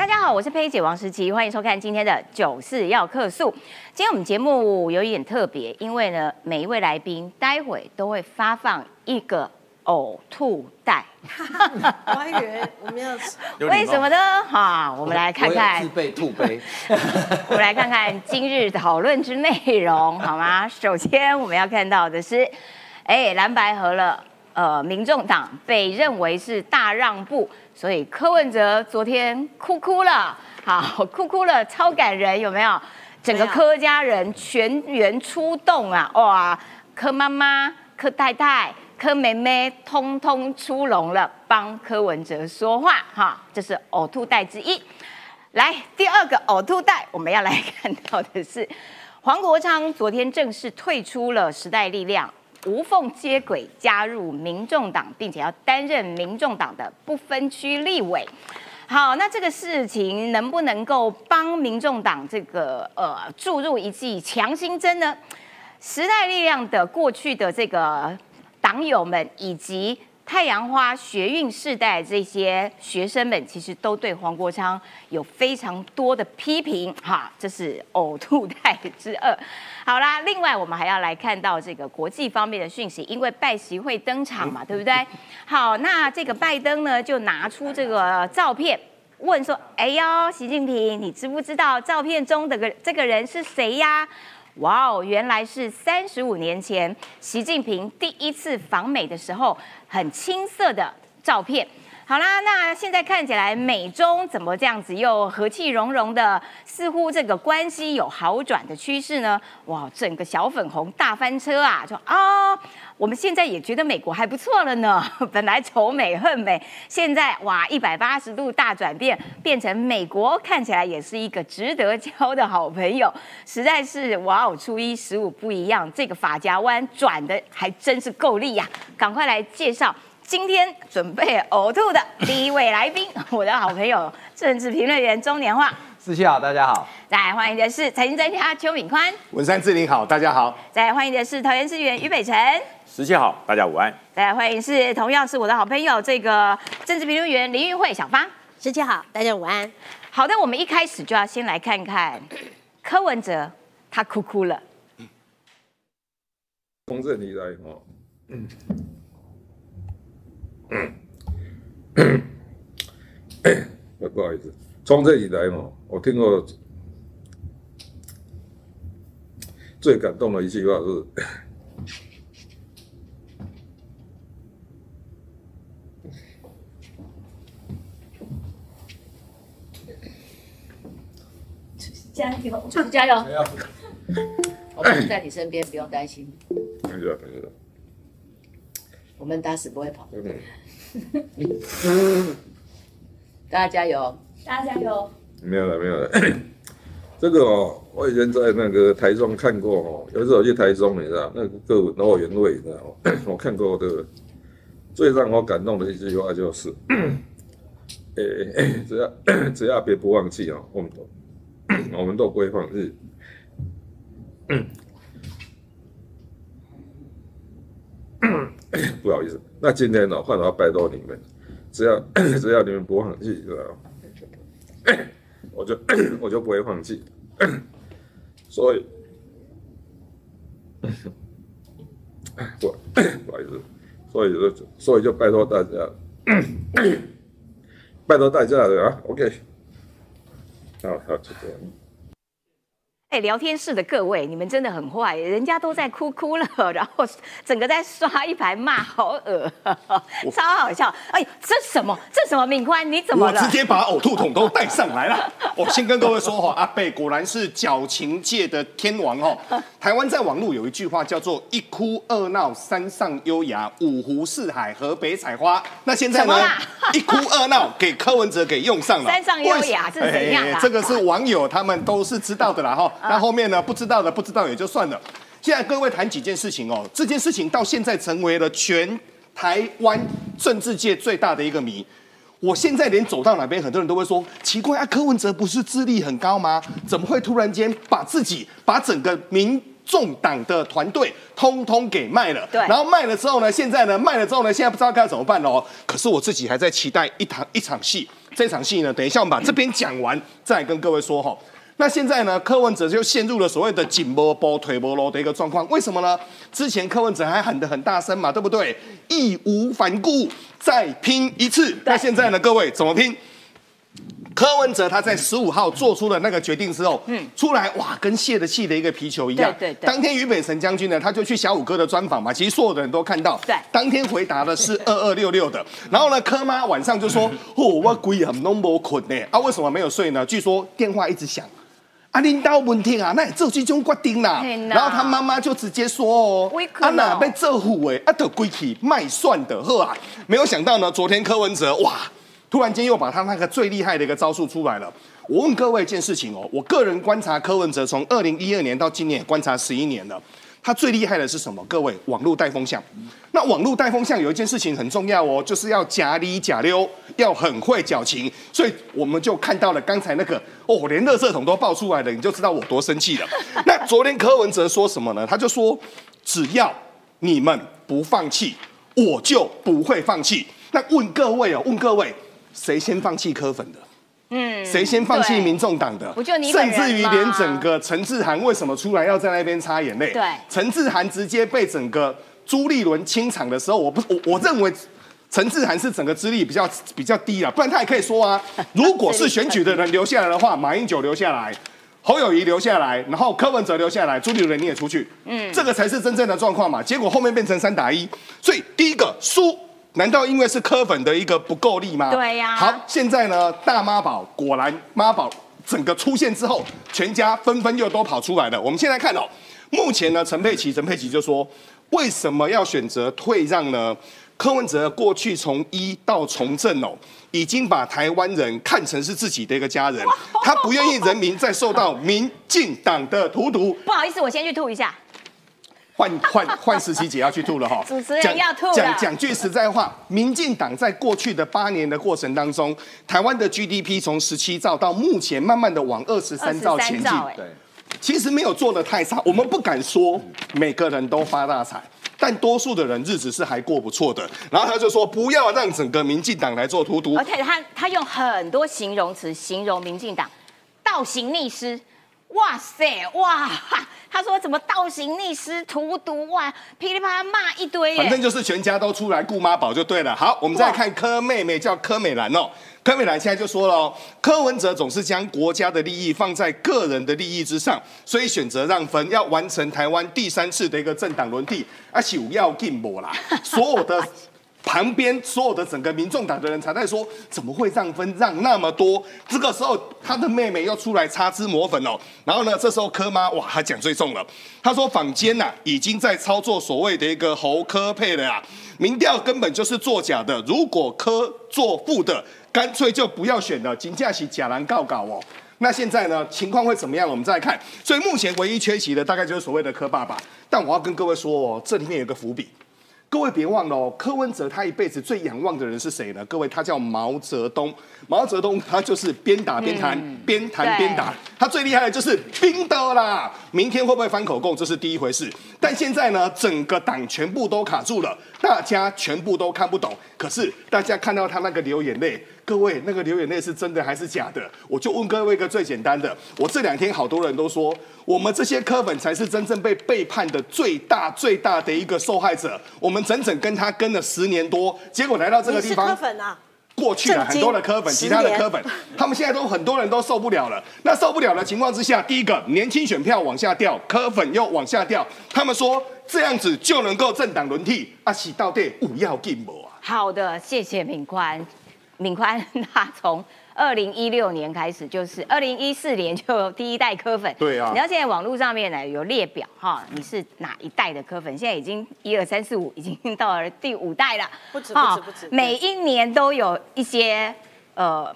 大家好，我是佩姐王时琪，欢迎收看今天的九四要客诉。今天我们节目有一点特别，因为呢，每一位来宾待会都会发放一个呕吐袋。我还以为我们要 为什么呢？哈，我们来看看自备吐杯。我们来看看今日讨论之内容，好吗？首先我们要看到的是，哎，蓝白合了，呃，民众党被认为是大让步。所以柯文哲昨天哭哭了，好哭哭了，超感人，有没有？整个柯家人全员出动啊！哇，柯妈妈、柯太太、柯妹妹，通通出笼了，帮柯文哲说话哈。这是呕吐袋之一。来，第二个呕吐袋，我们要来看到的是黄国昌昨天正式退出了时代力量。无缝接轨加入民众党，并且要担任民众党的不分区立委。好，那这个事情能不能够帮民众党这个呃注入一剂强心针呢？时代力量的过去的这个党友们以及。太阳花学运世代这些学生们，其实都对黄国昌有非常多的批评，哈，这是呕吐袋之二。好啦，另外我们还要来看到这个国际方面的讯息，因为拜习会登场嘛，对不对？好，那这个拜登呢，就拿出这个照片，问说：“哎呦，习近平，你知不知道照片中的个这个人是谁呀？”哇哦，原来是三十五年前习近平第一次访美的时候，很青涩的照片。好啦，那现在看起来美中怎么这样子又和气融融的，似乎这个关系有好转的趋势呢？哇，整个小粉红大翻车啊！就啊，我们现在也觉得美国还不错了呢。本来仇美恨美，现在哇一百八十度大转变，变成美国看起来也是一个值得交的好朋友，实在是哇哦，初一十五不一样，这个法夹弯转的还真是够力呀！赶快来介绍。今天准备呕吐的第一位来宾，我的好朋友政治评论员钟年化。四七好，大家好。再来欢迎的是财经专家邱敏宽。文山志玲好，大家好。再来欢迎的是桃园市议员于北辰。十七好，大家午安。再来欢迎是同样是我的好朋友这个政治评论员林玉慧小芳。十七好，大家午安。好的，我们一开始就要先来看看柯文哲，他哭哭了。从这里来哦。不好意思，从这里来哦，我听过最感动的一句话是：加油，加油！我们在你身边，不用担心。我们打死不会跑。大家加油！大家加油！没有了，没有了。这个哦，我以前在那个台中看过哦。有时候去台中，你知道那个歌舞闹原味，你知道吗？我看过的最让我感动的一句话就是：诶，只要只要别不放弃哦，我们都我们都不会放弃。不好意思，那今天呢，换我拜托你们，只要 只要你们不放弃，知道吗？我就 我就不会放弃，所以不不好意思，所以就所以就拜托大家，拜托大家了啊，OK，好好就这样。哎，聊天室的各位，你们真的很坏，人家都在哭哭了，然后整个在刷一排骂，好恶，超好笑。哎，这什么？这什么？敏宽，你怎么了？我直接把呕吐桶都带上来了。我先跟各位说哈，阿贝果然是矫情界的天王哦。台湾在网络有一句话叫做“一哭二闹三上优雅，五湖四海河北采花”。那现在呢？一哭二闹给柯文哲给用上了。三上优雅是怎样？这个是网友他们都是知道的啦哈。那后面呢？不知道的不知道也就算了。现在各位谈几件事情哦。这件事情到现在成为了全台湾政治界最大的一个谜。我现在连走到哪边，很多人都会说奇怪啊，柯文哲不是智力很高吗？怎么会突然间把自己把整个民众党的团队通通给卖了？对。然后卖了之后呢？现在呢？卖了之后呢？现在不知道该怎么办哦。可是我自己还在期待一场一场戏。这场戏呢，等一下我们把这边讲完，再跟各位说哈。那现在呢，柯文哲就陷入了所谓的紧波波、腿波罗的一个状况。为什么呢？之前柯文哲还喊得很大声嘛，对不对？义无反顾，再拼一次。那现在呢，各位怎么拼？柯文哲他在十五号做出了那个决定之后，嗯，出来哇，跟泄了气的一个皮球一样。对对对当天于北辰将军呢，他就去小五哥的专访嘛，其实所有的人都看到。对当天回答的是 二二六六的，然后呢，柯妈晚上就说：“ 哦，我鬼很拢无困呢，啊，为什么没有睡呢？据说电话一直响。”啊，领导问题啊，那这种决定啦然后他妈妈就直接说哦委，屈哦啊那被这户哎，啊得归去卖蒜的呵啊。没有想到呢，昨天柯文哲哇，突然间又把他那个最厉害的一个招数出来了。我问各位一件事情哦，我个人观察柯文哲从二零一二年到今年观察十一年了，他最厉害的是什么？各位，网络带风向。那网络带风向有一件事情很重要哦，就是要假里假溜，要很会矫情。所以我们就看到了刚才那个哦，连垃圾桶都爆出来了，你就知道我多生气了。那昨天柯文哲说什么呢？他就说，只要你们不放弃，我就不会放弃。那问各位哦，问各位，谁先放弃柯粉的？嗯，谁先放弃民众党的？不就你甚至于连整个陈志涵为什么出来要在那边擦眼泪？对陈志涵直接被整个朱立伦清场的时候，我不我我认为。陈志涵是整个资历比较比较低了，不然他也可以说啊，如果是选举的人留下来的话，马英九留下来，侯友谊留下来，然后柯文哲留下来，朱立伦你也出去，嗯，这个才是真正的状况嘛。结果后面变成三打一，所以第一个输，难道因为是柯粉的一个不够力吗？对呀好，现在呢，大妈宝果然妈宝整个出现之后，全家纷纷又都跑出来了。我们现在看哦，目前呢，陈佩琪，陈佩琪就说，为什么要选择退让呢？柯文哲过去从一到从政哦，已经把台湾人看成是自己的一个家人，他不愿意人民再受到民进党的荼毒。不好意思，我先去吐一下。换换换时期姐要去吐了哈，主持人讲要吐了。讲讲句实在话，民进党在过去的八年的过程当中，台湾的 GDP 从十七兆到目前慢慢的往二十三兆前进，对，其实没有做的太差，我们不敢说每个人都发大财。但多数的人日子是还过不错的，然后他就说不要让整个民进党来做荼毒。而，且他他用很多形容词形容民进党倒行逆施，哇塞哇！他说怎么倒行逆施、荼毒哇，噼里啪啦骂一堆。反正就是全家都出来顾妈宝就对了。好，我们再看柯妹妹，叫柯美兰哦。柯美兰现在就说了哦，柯文哲总是将国家的利益放在个人的利益之上，所以选择让分，要完成台湾第三次的一个政党轮替，而且要进步啦，所有的。旁边所有的整个民众党的人才在说，怎么会让分让那么多？这个时候，他的妹妹又出来擦脂抹粉哦。然后呢，这时候柯妈哇，她讲最重了，她说坊间呐、已经在操作所谓的一个侯科配了啊，民调根本就是作假的。如果柯做负的，干脆就不要选了，金价是假蓝告告哦。那现在呢，情况会怎么样？我们再看。所以目前唯一缺席的大概就是所谓的柯爸爸。但我要跟各位说哦，这里面有个伏笔。各位别忘了哦，柯文哲他一辈子最仰望的人是谁呢？各位，他叫毛泽东。毛泽东他就是边打边谈，边谈边打。他最厉害的就是冰的啦。明天会不会翻口供，这是第一回事。但现在呢，整个党全部都卡住了，大家全部都看不懂。可是大家看到他那个流眼泪，各位那个流眼泪是真的还是假的？我就问各位一个最简单的，我这两天好多人都说，我们这些科粉才是真正被背叛的最大最大的一个受害者。我们整整跟他跟了十年多，结果来到这个地方，科粉啊？过去的震惊很多的科粉，其他的科粉，他们现在都很多人都受不了了。那受不了的情况之下，第一个年轻选票往下掉，科粉又往下掉，他们说这样子就能够政党轮替，啊，喜到底五要进步啊。好的，谢谢敏宽。敏宽他从二零一六年开始，就是二零一四年就有第一代科粉。对啊你知道现在网络上面呢有列表哈，你是哪一代的科粉？现在已经一二三四五，已经到了第五代了。不止哈不止不止每一年都有一些呃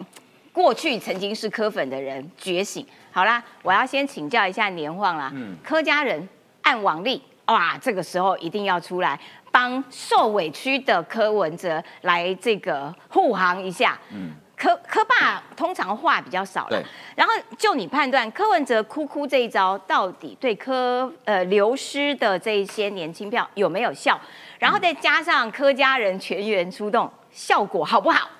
过去曾经是科粉的人觉醒。好啦，我要先请教一下年晃啦，柯家人按往例，哇，这个时候一定要出来帮受委屈的柯文哲来这个护航一下。嗯柯柯爸通常话比较少了对，然后就你判断柯文哲哭哭这一招到底对柯呃流失的这一些年轻票有没有效？然后再加上柯家人全员出动，效果好不好？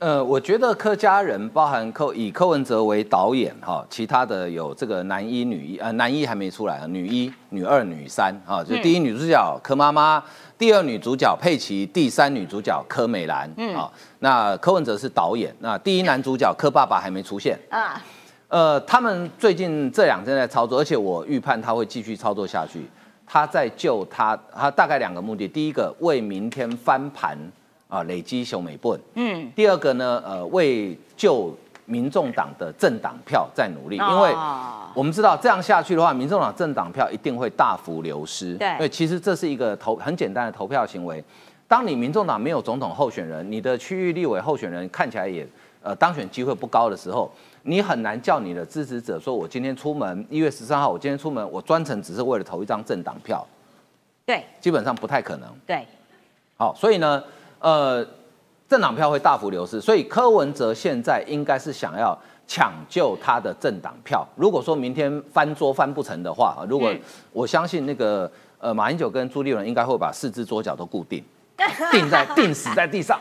呃，我觉得柯家人包含柯以柯文哲为导演哈，其他的有这个男一、女一，呃，男一还没出来啊，女一、女二、女三啊，就第一女主角柯妈妈，第二女主角佩奇，第三女主角柯美兰，嗯，啊，那柯文哲是导演，那第一男主角柯爸爸还没出现。啊，呃，他们最近这两天在操作，而且我预判他会继续操作下去，他在救他，他大概两个目的，第一个为明天翻盘。啊，累积小美棍。嗯，第二个呢，呃，为救民众党的政党票在努力，因为我们知道这样下去的话，民众党政党票一定会大幅流失。对，因其实这是一个投很简单的投票行为。当你民众党没有总统候选人，你的区域立委候选人看起来也呃当选机会不高的时候，你很难叫你的支持者说，我今天出门一月十三号，我今天出门，我专程只是为了投一张政党票。对，基本上不太可能。对，好，所以呢。呃，政党票会大幅流失，所以柯文哲现在应该是想要抢救他的政党票。如果说明天翻桌翻不成的话，如果我相信那个呃马英九跟朱立伦应该会把四只桌脚都固定，定在定死在地上，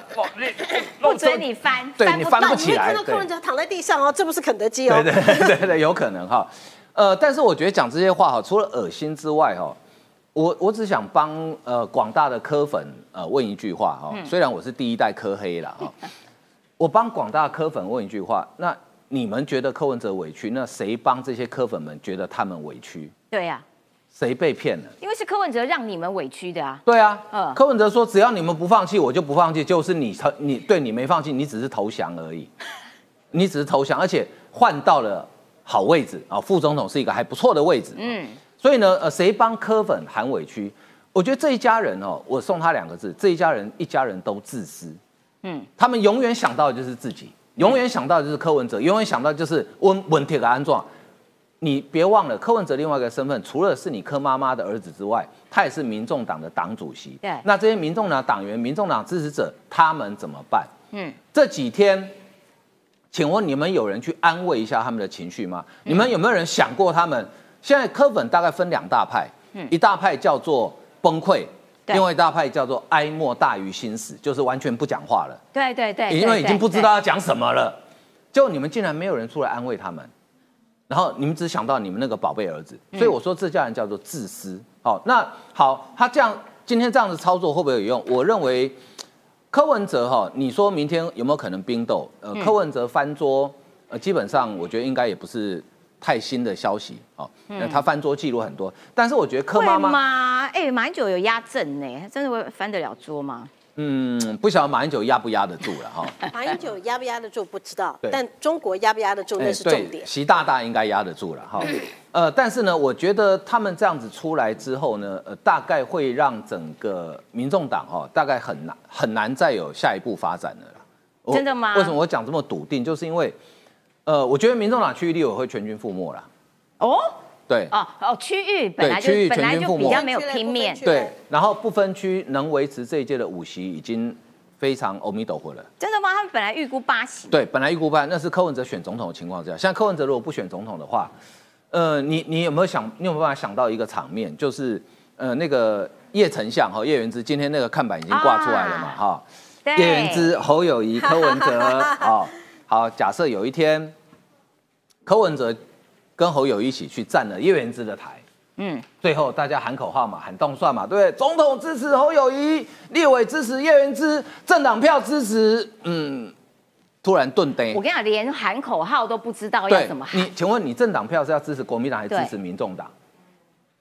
不准你翻，对你翻不起来。看到柯文哲躺在地上哦，这不是肯德基哦。对对对对，有可能哈。呃，但是我觉得讲这些话哈，除了恶心之外哈。我我只想帮呃广大的科粉呃问一句话哈，虽然我是第一代科黑了哈，我帮广大科粉问一句话，那你们觉得柯文哲委屈，那谁帮这些科粉们觉得他们委屈？对呀，谁被骗了？因为是柯文哲让你们委屈的啊。对啊，嗯，柯文哲说只要你们不放弃，我就不放弃，就是你投你对你没放弃，你只是投降而已，你只是投降，而且换到了好位置啊，副总统是一个还不错的位置，嗯。所以呢，呃，谁帮柯粉喊委屈？我觉得这一家人哦，我送他两个字：这一家人，一家人都自私。嗯，他们永远想到的就是自己，永远想到的就是柯文哲，永远想到就是温温铁的安装。你别忘了，柯文哲另外一个身份，除了是你柯妈妈的儿子之外，他也是民众党的党主席。对，那这些民众党党员、民众党支持者，他们怎么办？嗯，这几天，请问你们有人去安慰一下他们的情绪吗？你们有没有人想过他们？现在科粉大概分两大派，一大派叫做崩溃，另外一大派叫做哀莫大于心死，就是完全不讲话了。对对对，因为已经不知道要讲什么了。就你们竟然没有人出来安慰他们，然后你们只想到你们那个宝贝儿子，所以我说这叫人叫做自私。好，那好，他这样今天这样子操作会不会有用？我认为柯文哲哈，你说明天有没有可能冰斗？呃，柯文哲翻桌，呃，基本上我觉得应该也不是。太新的消息哦，那他翻桌记录很多，但是我觉得柯妈妈，哎，马英九有压阵呢，真的会翻得了桌吗？嗯，不晓得马英九压不压得住了哈。马英九压不压得住不知道，但中国压不压得住那是重点。习大大应该压得住了哈。呃，但是呢，我觉得他们这样子出来之后呢，呃，大概会让整个民众党哈，大概很难很难再有下一步发展的了。真的吗？为什么我讲这么笃定？就是因为。呃，我觉得民众党区域立委会全军覆没了。哦，对，哦哦，区域本来就本来就比较没有拼面，对，然后不分区能维持这一届的五席已经非常欧米斗火了。真的吗？他们本来预估八席。对，本来预估八，那是柯文哲选总统的情况下。像柯文哲如果不选总统的话，呃，你你有没有想，你有没有办法想到一个场面，就是呃那个叶丞相和叶元之今天那个看板已经挂出来了嘛？哈，叶元之、侯友谊、柯文哲，好，好，假设有一天。柯文哲跟侯友一起去占了叶元之的台，嗯，最后大家喊口号嘛，喊动算嘛，对不对？总统支持侯友谊，立委支持叶元之，政党票支持，嗯，突然顿呆。我跟你讲，连喊口号都不知道要怎么喊。你请问你政党票是要支持国民党还是支持民众党？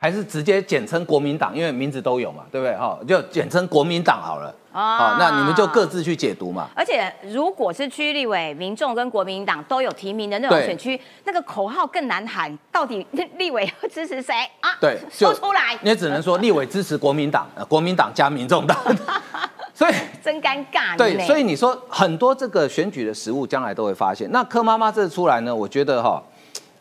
还是直接简称国民党，因为名字都有嘛，对不对？哈，就简称国民党好了。好，那你们就各自去解读嘛。而且，如果是区立委、民众跟国民党都有提名的那种选区，那个口号更难喊。到底立委要支持谁啊？对，说出来。你也只能说立委支持国民党，国民党加民众党。所以真尴尬。对，所以你说很多这个选举的实物，将来都会发现。那柯妈妈这次出来呢，我觉得哈。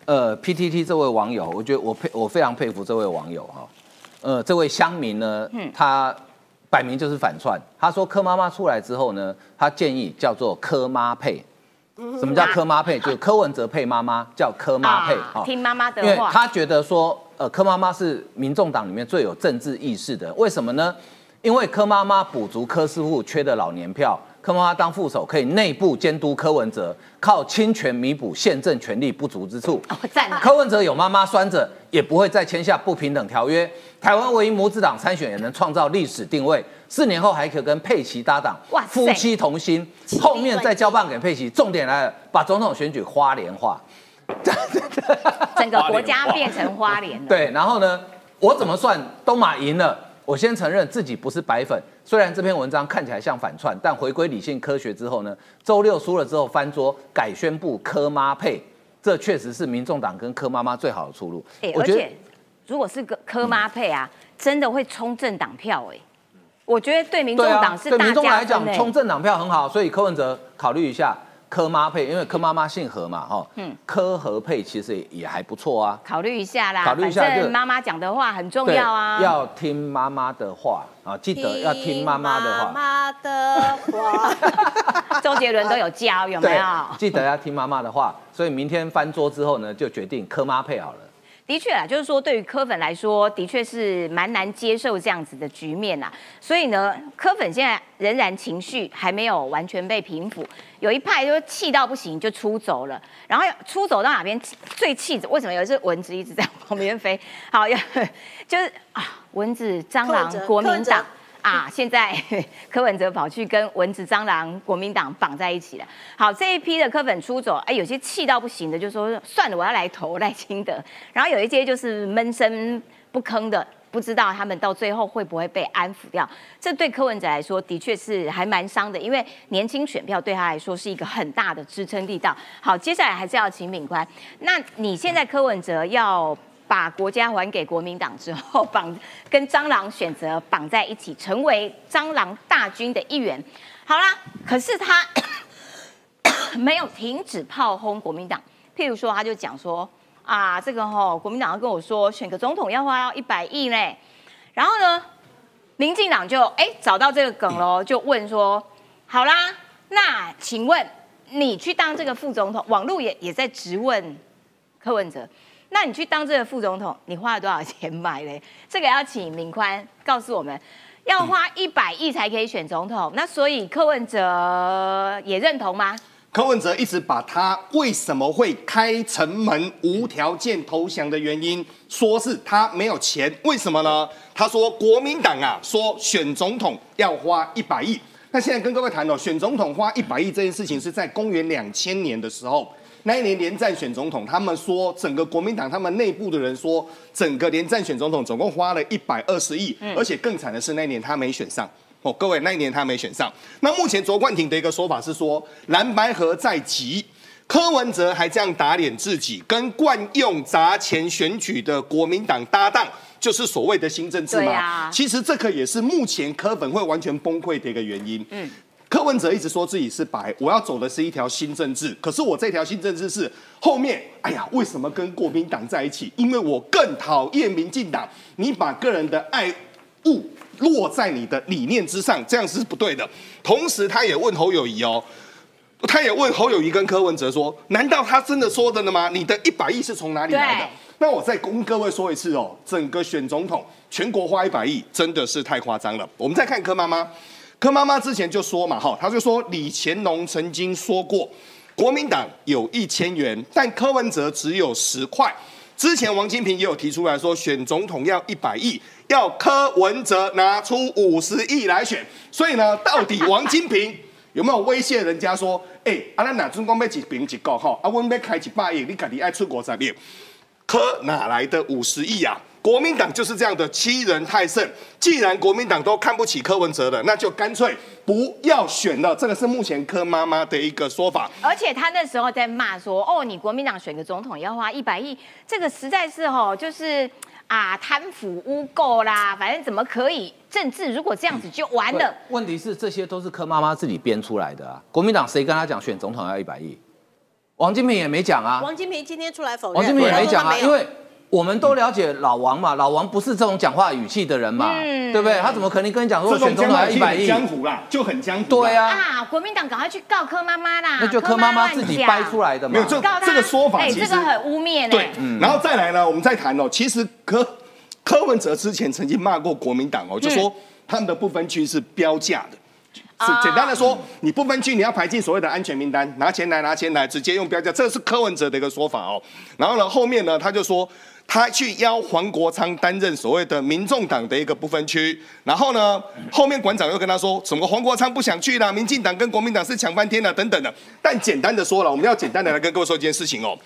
呃，PTT 这位网友，我觉得我佩我非常佩服这位网友哈。呃，这位乡民呢，他摆明就是反串。他说柯妈妈出来之后呢，他建议叫做柯妈配。什么叫柯妈配？就是柯文哲配妈妈，叫柯妈配。听妈妈的话。因为他觉得说，呃，柯妈妈是民众党里面最有政治意识的。为什么呢？因为柯妈妈补足柯师傅缺的老年票。柯妈妈当副手，可以内部监督柯文哲，靠侵权弥补宪政权力不足之处。柯文哲有妈妈拴着，也不会再签下不平等条约。台湾唯一母子党参选也能创造历史定位，四年后还可跟佩奇搭档哇，夫妻同心。后面再交棒给佩奇。重点来了，把总统选举花莲化。整个国家变成花莲了。对，然后呢，我怎么算都马赢了。我先承认自己不是白粉，虽然这篇文章看起来像反串，但回归理性科学之后呢，周六输了之后翻桌，改宣布柯妈配，这确实是民众党跟柯妈妈最好的出路。而且如果是个科妈配啊，真的会冲政党票哎、我觉得对民众对党是大加民众来讲分，哎冲政党票很好，所以柯文哲考虑一下柯妈配，因为柯妈妈姓何嘛，哈，嗯，柯和配其实也也还不错啊。考虑一下啦。考虑一下就妈妈讲的话很重要啊。要听妈妈的话啊，记得要听妈妈的话。妈妈的话，周杰伦都有教，有没有？，记得要听妈妈的话。所以明天翻桌之后呢，就决定柯妈配好了。的确啊，就是说对于柯粉来说，的确是蛮难接受这样子的局面呐。所以呢，柯粉现在仍然情绪还没有完全被平复，有一派就气到不行就出走了，然后出走到哪边最气？为什么有一只蚊子一直在旁边飞？好，要 就是啊，蚊子、蟑螂国民党。啊，现在 柯文哲跑去跟蚊子、蟑螂、国民党绑在一起了。好，这一批的柯粉出走，哎，有些气到不行的，就说算了，我要来投赖清德。然后有一些就是闷声不吭的，不知道他们到最后会不会被安抚掉。这对柯文哲来说，的确是还蛮伤的，因为年轻选票对他来说是一个很大的支撑力道。好，接下来还是要请敏宽。那你现在柯文哲要？把国家还给国民党之后，绑跟蟑螂选择绑在一起，成为蟑螂大军的一员。好啦，可是他没有停止炮轰国民党。譬如说，他就讲说啊，这个吼、国民党要跟我说选个总统要花要一百亿呢。然后呢，民进党就哎找到这个梗喽，就问说，好啦，那请问你去当这个副总统，网络也也在质问柯文哲。那你去当这个副总统，你花了多少钱买嘞？这个要请明宽告诉我们，要花一百亿才可以选总统。那所以柯文哲也认同吗？柯文哲一直把他为什么会开城门无条件投降的原因，说是他没有钱。为什么呢？他说国民党啊，说选总统要花一百亿。那现在跟各位谈哦，选总统花一百亿这件事情是在公元两千年的时候，那一年连战选总统，他们说整个国民党他们内部的人说，整个连战选总统总共花了一百二十亿，而且更惨的是那一年他没选上。哦，各位，那一年他没选上。那目前卓冠廷的一个说法是说，蓝白河在即，柯文哲还这样打脸自己，跟惯用砸钱选举的国民党搭档，就是所谓的新政治对嘛。啊其实这个也是目前柯粉会完全崩溃的一个原因。嗯。柯文哲一直说自己是白，我要走的是一条新政治。可是我这条新政治是后面，哎呀，为什么跟国民党在一起？因为我更讨厌民进党，你把个人的爱物落在你的理念之上，这样是不对的。同时，他也问侯友谊哦，他也问侯友谊跟柯文哲说：难道他真的说的了吗？你的一百亿是从哪里来的？那我再跟各位说一次哦，整个选总统，全国花一百亿，真的是太夸张了。我们再看柯妈妈，柯妈妈之前就说嘛，哈，他就说李乾隆曾经说过，国民党有一千元，但柯文哲只有十块。之前王金平也有提出来说，选总统要一百亿，要柯文哲拿出五十亿来选。所以呢，到底王金平有没有威胁人家说，哎、啊，咱哪尊光要一平一个吼，啊，我们要开一百亿，你家己爱出国十亿，柯哪来的五十亿啊？国民党就是这样的欺人太甚。既然国民党都看不起柯文哲了，那就干脆不要选了。这个是目前柯妈妈的一个说法。而且他那时候在骂说：“哦，你国民党选个总统要花一百亿，这个实在是哦，就是啊贪腐污垢啦，反正怎么可以政治？如果这样子就完了。问题是这些都是柯妈妈自己编出来的啊。国民党谁跟他讲选总统要一百亿？王金平也没讲啊。王金平今天出来否认，王金平也没讲啊，因为我们都了解老王嘛，老王不是这种讲话语气的人嘛，嗯对不对？他怎么可能跟你讲说选总统一百亿？江湖啦，就很江湖。对，啊，啊，国民党赶快去告柯妈妈啦！那就柯妈妈自己掰出来，来的嘛。没有这这个说法哎，其实这个很污蔑呢。对，然后再来呢，我们再谈哦。其实柯柯文哲之前曾经骂过国民党哦，就说他们的不分区是标价的。是简单的说，你不分区你要排进所谓的安全名单，拿钱来拿钱来，直接用标价，这是柯文哲的一个说法哦。然后呢，后面呢他就说。他去邀黄国昌担任所谓的民众党的一个不分区，然后呢，后面馆长又跟他说，什么黄国昌不想去了，民进党跟国民党是抢翻天了等等的。但简单的说了，我们要简单的来跟各位说一件事情哦。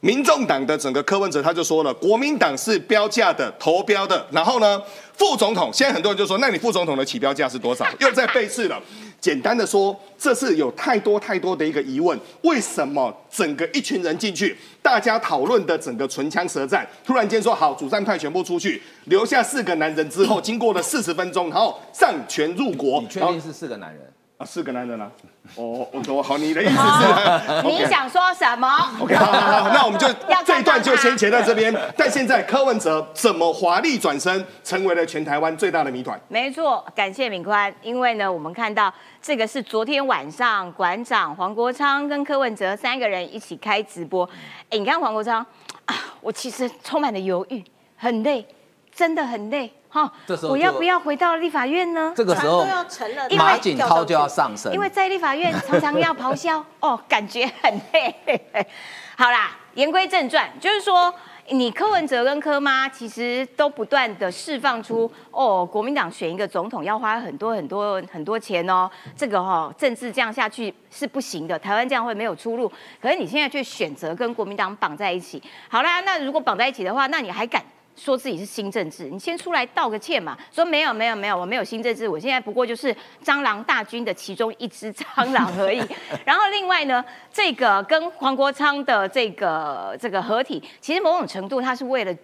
民众党的整个柯文哲他就说了，国民党是标价的投标的，然后呢，副总统现在很多人就说，那你副总统的起标价是多少？又在背刺了。简单的说，这是有太多太多的一个疑问，为什么整个一群人进去，大家讨论的整个唇枪舌战，突然间说好，主战派全部出去，留下四个男人之后，经过了四十分钟，然后上权入国，你确定是四个男人？啊，四个男人啊！哦，我懂，好，你的意思是？你想说什么？OK，好，好，好，那我们就 这一段就先截到这边。但现在柯文哲怎么华丽转身，成为了全台湾最大的谜团？没错，感谢敏宽，因为呢，我们看到这个是昨天晚上馆长黄国昌跟柯文哲三个人一起开直播。哎，你看黄国昌啊，我其实充满了犹豫，很累，真的很累。哈，我要不要回到立法院呢？这个时候马景涛就要上升，因为在立法院常常要咆哮，哦，感觉很累。好啦，言归正传，就是说，你柯文哲跟柯妈其实都不断的释放出，哦，国民党选一个总统要花很多很多很多钱哦，这个哈政治这样下去是不行的，台湾这样会没有出路。可是你现在却选择跟国民党绑在一起，好啦，那如果绑在一起的话，那你还敢？说自己是新政治，你先出来道个歉嘛。说没有没有没有，我没有新政治，我现在不过就是蟑螂大军的其中一只蟑螂而已。然后另外呢，这个跟黄国昌的这个这个合体，其实某种程度他是为了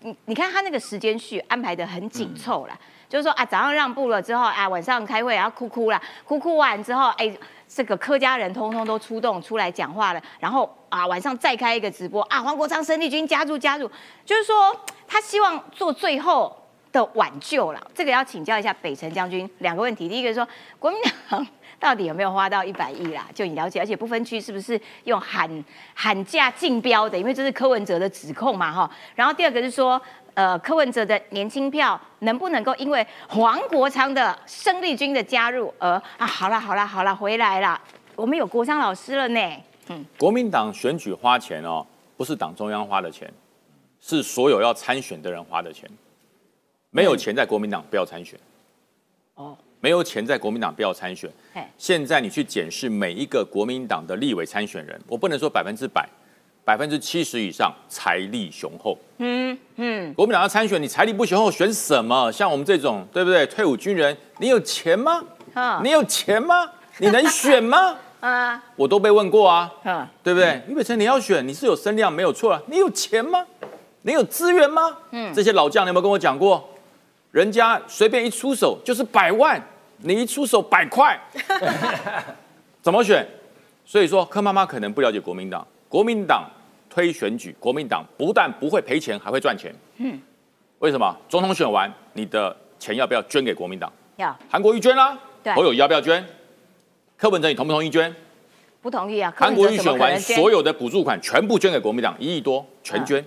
你，你看他那个时间序安排的很紧凑了，就是说啊早上让步了之后啊晚上开会然后哭哭啦，哭哭完之后哎。这个客家人通通都出动出来讲话了，然后啊晚上再开一个直播啊，黄国昌生力军加入加入，就是说他希望做最后的挽救了。这个要请教一下北辰将军两个问题，第一个说国民党到底有没有花到一百亿啦？就你了解，而且不分区是不是用喊喊价竞标的？因为这是柯文哲的指控嘛哈。然后第二个是说。呃，柯文哲的年轻票能不能够因为黄国昌的生力军的加入而啊？好了好了好了，回来了，我们有国昌老师了呢。嗯，国民党选举花钱哦，不是党中央花的钱，是所有要参选的人花的钱。没有钱在国民党不要参选。哦，没有钱在国民党不要参选。现在你去检视每一个国民党的立委参选人，我不能说百分之百。百分之七十以上财力雄厚，嗯嗯，国民党要参选，你财力不雄厚，选什么？像我们这种，对不对？退伍军人，你有钱吗？你有钱吗？你能选吗？啊，我都被问过啊，对不对？俞北辰，你要选，你是有声量没有错啊，你有钱吗？你有资源吗？嗯，这些老将，你有没有跟我讲过？人家随便一出手就是百万，你一出手百块，怎么选？所以说，柯妈妈可能不了解国民党，国民党。推选举，国民党不但不会赔钱，还会赚钱。嗯，为什么？总统选完，你的钱要不要捐给国民党？要。韩国瑜捐啦，侯友谊要不要捐？柯文哲，你同不同意捐？不同意啊。韩国瑜选完，所有的补助款全部捐给国民党，一亿多全捐。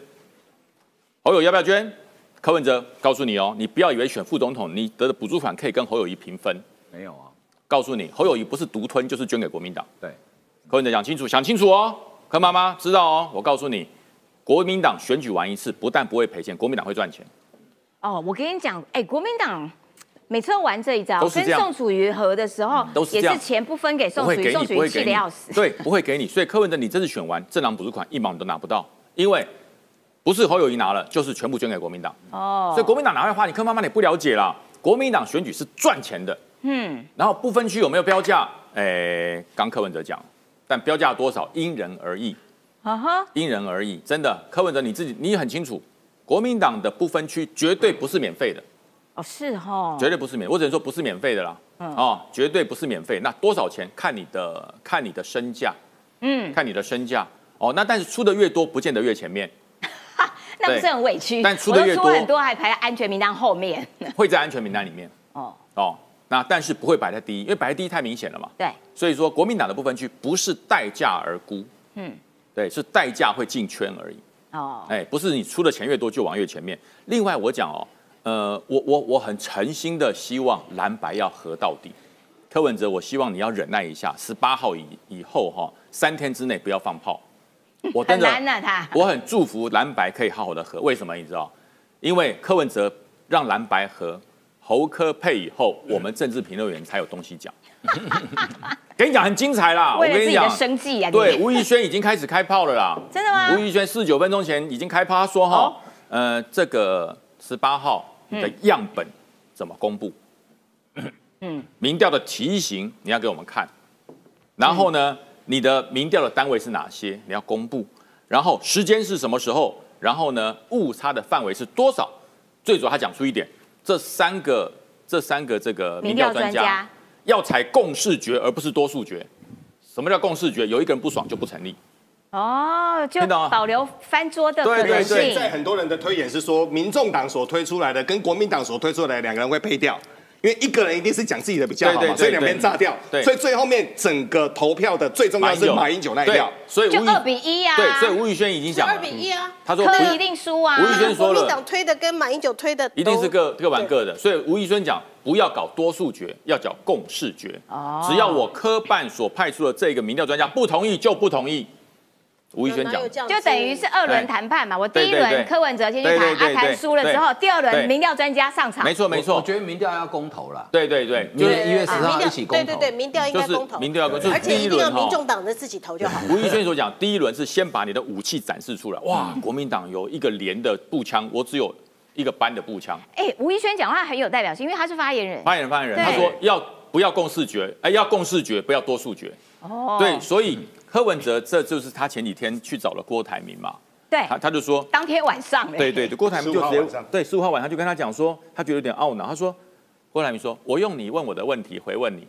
侯友要不要捐？柯文哲，告诉你哦，你不要以为选副总统，你得的补助款可以跟侯友谊平分。没有啊。告诉你，侯友谊不是独吞，就是捐给国民党。对。柯文哲讲清楚，想清楚哦。柯妈妈知道哦，我告诉你，国民党选举完一次，不但不会赔钱，国民党会赚钱。哦，我跟你讲，哎，国民党每次都玩这一招，跟宋楚瑜合的时候，都是也是钱不分给宋楚瑜，宋楚瑜气得要死。对，不会给你。所以柯文哲，你这次选完政党补助款一毛你都拿不到，因为不是侯友谊拿了，就是全部捐给国民党。哦，所以国民党拿来花，你柯妈妈你不了解啦。国民党选举是赚钱的。嗯，然后不分区有没有标价？哎，刚柯文哲讲。但标价多少因人而异，啊哈，因人而异，真的。柯文哲你自己你很清楚，国民党的不分区绝对不是免费的，哦是哈，绝对不是免，我只能说不是免费的啦，哦，绝对不是免费。那多少钱看你的看你的身价，嗯，看你的身价，哦，那但是出的越多不见得越前面，那不是很委屈？但出的越多很多还排在安全名单后面，会在安全名单里面，哦。哦。那但是不会摆在第一，因为摆在第一太明显了嘛。对，所以说国民党的部分区不是待价而沽，嗯，对，是代价会进圈而已。哦，哎，不是你出的钱越多就往越前面。另外我讲哦，呃，我我我很诚心的希望蓝白要合到底，柯文哲，我希望你要忍耐一下，十八号以以后哈，三天之内不要放炮。我真的很难啊他我很祝福蓝白可以好好的合。为什么你知道？因为柯文哲让蓝白合，侯科配以后，我们政治评论员才有东西讲。跟你讲很精彩啦，我跟你讲，生计啊，你对，吴宇轩已经开始开炮了啦。真的吗吴宇轩四十九分钟前已经开炮，他说哈哦，呃，这个十八号的样本怎么公布？嗯，民调的题型你要给我们看，然后呢，你的民调的单位是哪些？你要公布，然后时间是什么时候？然后呢，误差的范围是多少？最主要他讲出一点，这三个这三个这个民民调调专家要采共视觉，而不是多数决。什么叫共视觉？有一个人不爽就不成立。哦，就保留翻桌的可能对对对。现在很多人的推演是说，民众党所推出来的跟国民党所推出来的两个人会配掉，因为一个人一定是讲自己的比较好嘛，对对对所以两边炸掉。对所以最后面整个投票的最重要是马英九那一票。，所以吴宇二比一啊对，所以吴宇轩已经讲了二比，一啊，他说不柯一定输啊。吴宇轩说了国民党推的跟马英九推的一定是各各玩各的，所以吴宇轩讲不要搞多数决，要搞共视决。哦只要我科办所派出的这个民调专家不同意就不同意。吴宇轩讲就等于是二轮谈判嘛，我第一轮柯文哲先去谈，对对对阿谈输了之后，第二轮民调专家上场。没错没错，我觉得民调要公投了，对对对，就是一月十号一起公投。对对对，民调应就是该公投，民调要公投而且第一一定要轮哈民众党的自己投就好。吴宇轩所讲，第一轮是先把你的武器展示出来。哇，国民党有一个连的步枪，我只有一个班的步枪。哎，吴怡轩讲话很有代表性，因为他是发言人。发言人，发言人，他说要不要共视觉？哎，要共视觉，不要多数决。哦对，所以柯文哲这就是他前几天去找了郭台铭嘛，对他他就说，当天晚上嘞。对对对，郭台铭就直接对十五号晚上就跟他讲说，他觉得有点懊恼，他说郭台铭说，我用你问我的问题回问你，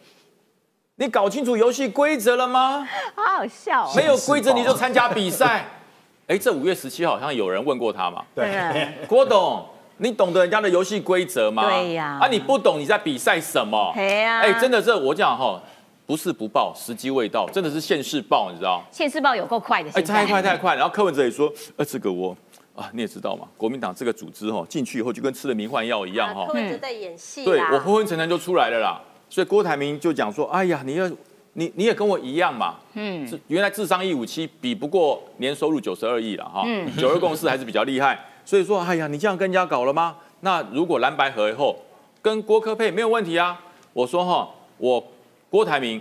你搞清楚游戏规则了吗？好好笑哦。没有规则你就参加比赛？哎，这五月十七号好像有人问过他嘛，对郭董。你懂得人家的游戏规则吗？对呀啊，你不懂你在比赛什么？哎呀哎，真的这我讲哈，不是不报，时机未到，真的是现世报，你知道？现世报有够快的，哎，太快太快。然后柯文哲也说，呃，这个我啊，你也知道嘛，国民党这个组织哈，进去以后就跟吃了迷幻药一样哈啊柯，文哲在演戏对我昏昏沉沉就出来了啦。所以郭台铭就讲说，哎呀，你要你你也跟我一样嘛，嗯，原来智商一五七比不过年收入九十二亿了哈，九二共识还是比较厉害。所以说，哎呀，你这样跟人家搞了吗？那如果蓝白合以后跟郭科配没有问题啊？我说哈，我郭台铭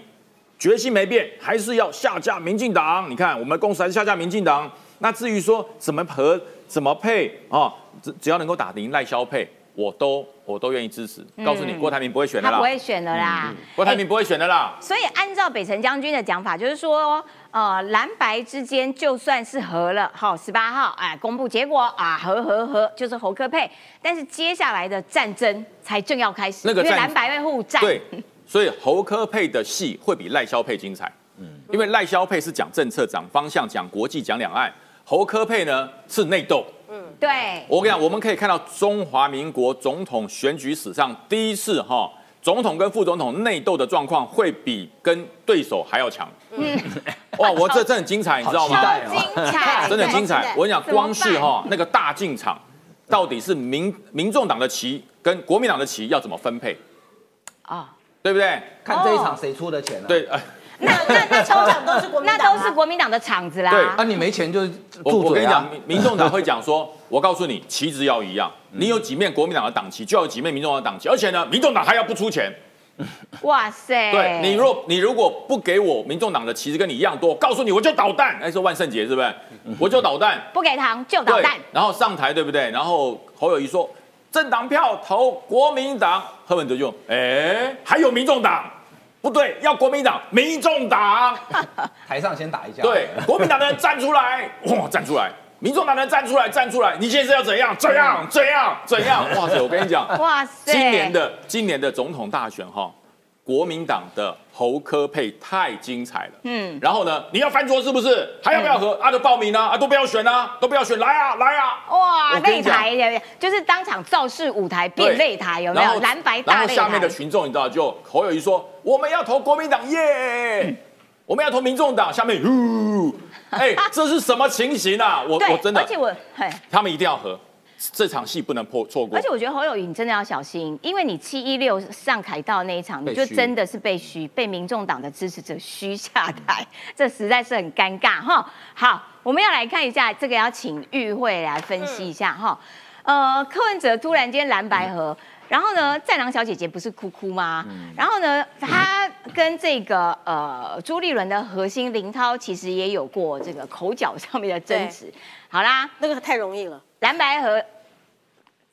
决心没变，还是要下架民进党。你看，我们公司还是下架民进党。那至于说怎么和、怎么配啊，只只要能够打赢赖萧配，我都我都愿意支持。告诉你，郭台铭不会选的啦他不，会选的啦。郭台铭不会选的啦。所以按照北辰将军的讲法，就是说，呃，蓝白之间就算是和了，好，十八号哎公布结果啊，和和和就是侯科配，但是接下来的战争才正要开始，因为那个战蓝白会互战。对，所以侯科佩的戏会比赖萧配精彩。嗯，因为赖萧配是讲政策、讲方向、讲国际、讲两岸，侯科配呢是内斗。对，我跟你讲，我们可以看到中华民国总统选举史上第一次哈，总统跟副总统内斗的状况会比跟对手还要强。嗯，哇，我这这很精彩，你知道吗？精彩，真的很精彩。我跟你讲，光是哈那个大进场，到底是民民众党的旗跟国民党的旗要怎么分配，哦，对不对？看这一场谁出的钱啊？对，哎，那那那 抽奖都是国民那党啊都是国民党的场子啦。对啊，你没钱就我住我跟你讲民 民众党会讲说，我告诉你，旗帜要一样，你有几面国民党的党旗，就要有几面民众党的党旗，而且呢，民众党还要不出钱。哇塞，对你若你如果不给我民众党的旗帜跟你一样多，我告诉你我就捣蛋。那时候万圣节是不是？我就捣蛋。不给糖就捣对蛋，，然后上台对不对？然后侯友谊说政党票投国民党，柯文哲就哎还有民众党，不对，要国民党，民众党。台上先打一架。对，国民党的人站出来，哇，站出来！民众党的人站出来，站出来！你现在是要怎样？怎样？怎样？怎样？哇塞！我跟你讲，哇塞，今年的今年的总统大选哈，国民党的侯科配太精彩了。嗯，然后呢，你要翻桌是不是？还要不要和？啊，都报名啊，啊，都不要选啊，都不要选，来啊，来啊！哇，擂台的，就是当场造势舞台变擂台，有没有？蓝白然大擂后下面的。群众你知道，就侯友谊说我们要投国民党耶，我们要投民众党。下面呼，哎，这是什么情形啊？我对，我真的而且我，他们一定要和，这场戏不能破错过。而且我觉得侯友谊你真的要小心，因为你七一六上凯道那一场，你就真的是被虚，被民众党的支持者虚下台，这实在是很尴尬哈。好，我们要来看一下这个，要请玉慧来分析一下哈。呃，柯文哲突然间蓝白河，然后呢，战狼小姐姐不是哭哭吗？然后呢，她跟这个呃朱立伦的核心林涛其实也有过这个口角上面的争执。好啦，那个太容易了。蓝白河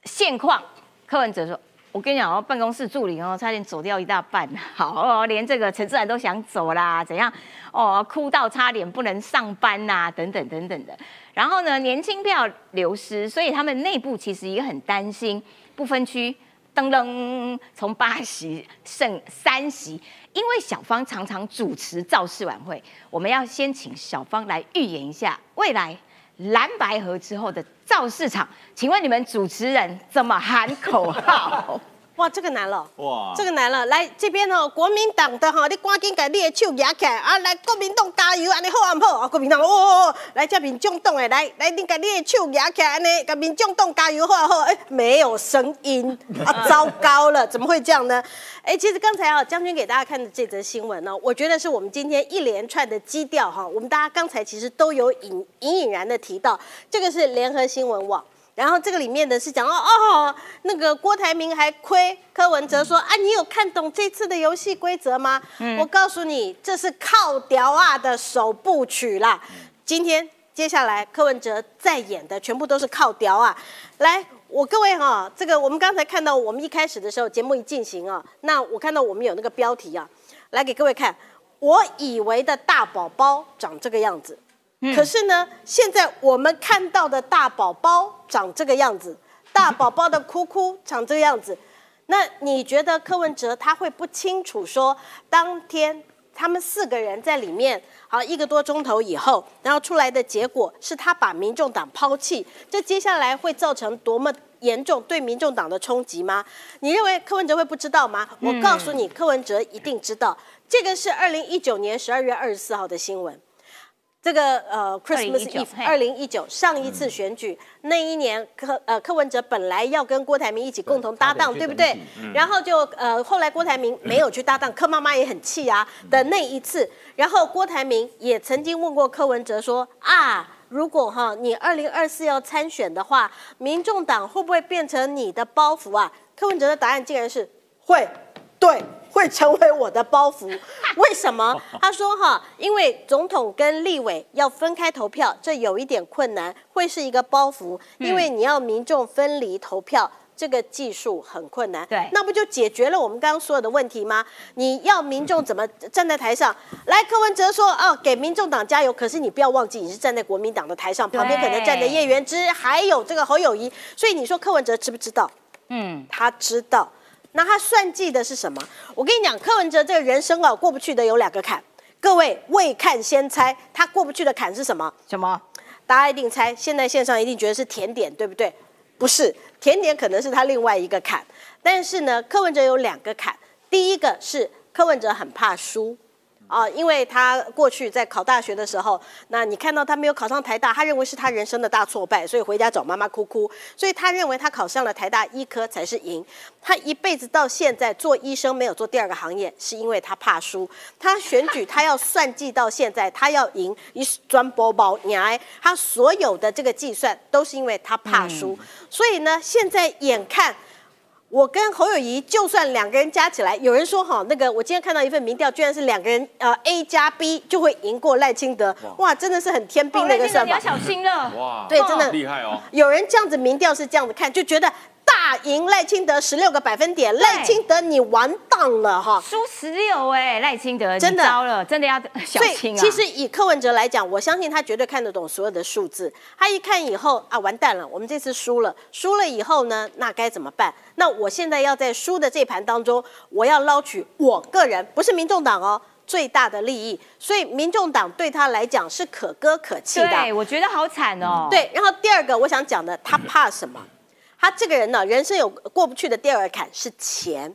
现况，柯文哲说：“我跟你讲哦，办公室助理哦，差点走掉一大半，好哦，连这个陈志然都想走啦，怎样？哦，哭到差点不能上班呐，等等等等的。然后呢，年轻票流失，所以他们内部其实也很担心，不分区噔噔从八席剩三席，因为小芳常常主持造势晚会，我们要先请小芳来预言一下未来。”蓝白河之后的造市场，请问你们主持人怎么喊口号？哇，这个难了！哇，这个难了！来这边哦，国民党的哈，你赶紧把你的手举起来啊！来，国民党加油，安尼好啊好啊！国民党哦哦哦，来叫民众党的来来，你把你的手举起来，安尼，给民众党加油好啊好！哎，没有声音啊，糟糕了，怎么会这样呢？哎，其实刚才啊，将军给大家看的这则新闻呢，我觉得是我们今天一连串的基调哈，我们大家刚才其实都有隐隐隐然的提到，这个是联合新闻网。然后这个里面的是讲哦哦，那个郭台铭还亏柯文哲说啊，你有看懂这次的游戏规则吗？我告诉你，这是靠屌啊的首部曲啦。今天接下来柯文哲在演的全部都是靠屌啊。来，我各位哈，这个我们刚才看到，我们一开始的时候节目一进行啊，那我看到我们有那个标题啊，来给各位看，我以为的大宝宝长这个样子。可是呢，现在我们看到的大宝宝长这个样子，大宝宝的哭哭长这个样子，那你觉得柯文哲他会不清楚说，当天他们四个人在里面好一个多钟头以后，然后出来的结果是他把民众党抛弃，这接下来会造成多么严重对民众党的冲击吗？你认为柯文哲会不知道吗？我告诉你，柯文哲一定知道。这个是二零一九年十二月二十四号的新闻。这个呃，Christmas Eve，二零一九上一次选举那一年，柯呃柯文哲本来要跟郭台铭一起共同搭档，对不对？然后就呃后来郭台铭没有去搭档，柯妈妈也很气啊的那一次。然后郭台铭也曾经问过柯文哲说啊，如果哈你二零二四要参选的话，民众党会不会变成你的包袱啊？柯文哲的答案竟然是会，对。会成为我的包袱，为什么？他说哈，因为总统跟立委要分开投票，这有一点困难，会是一个包袱，因为你要民众分离投票，这个技术很困难。对，那不就解决了我们刚刚所有的问题吗？你要民众怎么站在台上？来，柯文哲说哦，给民众党加油。可是你不要忘记，你是站在国民党的台上，旁边可能站着叶元之，还有这个侯友谊。所以你说柯文哲知不知道？嗯，他知道。那他算计的是什么？我跟你讲，柯文哲这个人生啊，过不去的有两个坎。各位未看先猜，他过不去的坎是什么？什么？大家一定猜，现在线上一定觉得是甜点，对不对？不是，甜点可能是他另外一个坎。但是呢，柯文哲有两个坎，第一个是柯文哲很怕输。啊，因为他过去在考大学的时候，那你看到他没有考上台大，他认为是他人生的大挫败，所以回家找妈妈哭哭。所以他认为他考上了台大医科才是赢。他一辈子到现在做医生没有做第二个行业，是因为他怕输。他选举他要算计到现在，他要赢，一专播报你哎，他所有的这个计算都是因为他怕输。所以呢，现在眼看。我跟侯友谊就算两个人加起来，有人说哈，那个我今天看到一份民调，居然是两个人呃 A 加 B 就会赢过赖清德，哇，真的是很天兵的一个算法。你要小心了，哇，对，真的厉害哦。有人这样子民调是这样子看，就觉得。大赢赖清德十六个百分点，赖清德你完蛋了哈！输十六哎，赖清德真的糟了，真的要小心啊！其实以柯文哲来讲，我相信他绝对看得懂所有的数字。他一看以后啊，完蛋了，我们这次输了，输了以后呢，那该怎么办？那我现在要在输的这盘当中，我要捞取我个人，不是民众党哦，最大的利益。所以民众党对他来讲是可歌可泣的。对，我觉得好惨哦。对，然后第二个我想讲的，他怕什么？他这个人呢，人生有过不去的第二坎是钱，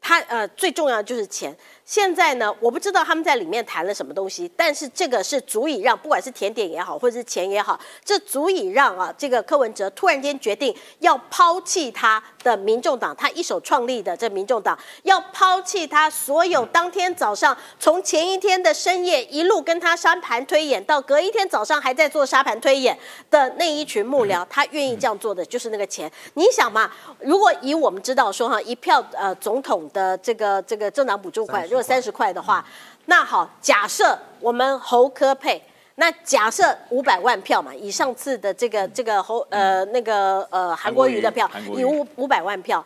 他呃最重要的就是钱。现在呢，我不知道他们在里面谈了什么东西，但是这个是足以让不管是甜点也好，或者是钱也好，这足以让啊这个柯文哲突然间决定要抛弃他的民众党，他一手创立的这民众党，要抛弃他所有当天早上从前一天的深夜一路跟他沙盘推演到隔一天早上还在做沙盘推演的那一群幕僚，他愿意这样做的就是那个钱。你想嘛，如果以我们知道说哈，一票呃总统的这个这个政党补助款。如果三十块的话，那好，假设我们侯科配，那假设五百万票嘛，以上次的这个这个侯呃那个呃韩国瑜的票，以五五百万票，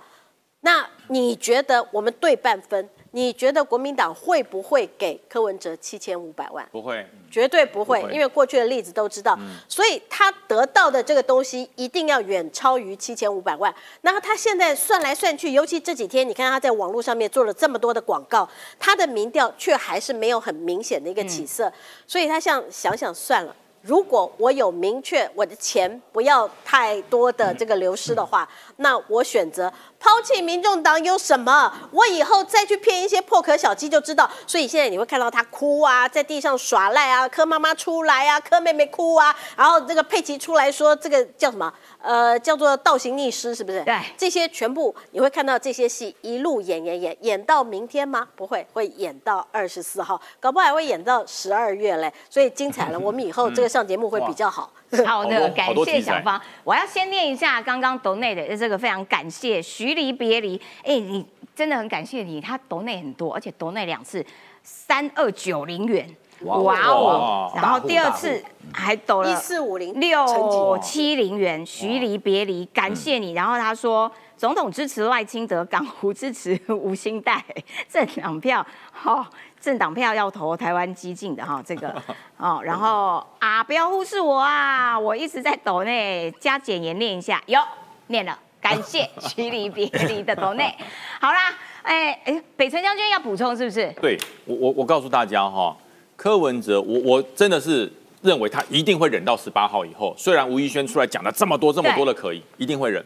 那你觉得我们对半分？你觉得国民党会不会给柯文哲七千五百万？不会，绝对不会，因为过去的例子都知道，所以他得到的这个东西一定要远超于七千五百万。然后他现在算来算去，尤其这几天，你看他在网络上面做了这么多的广告，他的民调却还是没有很明显的一个起色，所以他想想想算了。如果我有明确我的钱不要太多的这个流失的话，那我选择抛弃民众党有什么？我以后再去骗一些破壳小鸡就知道。所以现在你会看到他哭啊，在地上耍赖啊，柯妈妈出来啊，柯妹妹哭啊，然后这个佩奇出来说这个叫什么？呃，叫做倒行逆施，是不是？对，这些全部你会看到这些戏一路演演演演到明天吗？不会，会演到二十四号，搞不好还会演到十二月嘞。所以精彩了，我们以后这个上节目会比较好。好的，感谢小芳。我要先念一下刚刚抖内的这个非常感谢徐离别离。哎，你真的很感谢你，他抖内很多，而且抖内两次三二九零元。哇哦！然后第二次还抖了一四五零六七零元，徐离别离，感谢你。然后他说，总统支持赖清德，港湖支持吴兴代，这两票，好，政党票要投台湾激进的哈，这个哦。然后啊，不要忽视我啊，我一直在抖内，加减言念一下，有念了，感谢 徐离别离的抖内。好啦，哎哎，北辰将军要补充是不是？对我我我告诉大家哈。柯文哲，我我真的是认为他一定会忍到十八号以后。虽然吴怡轩出来讲了这么多这么多的可以，一定会忍，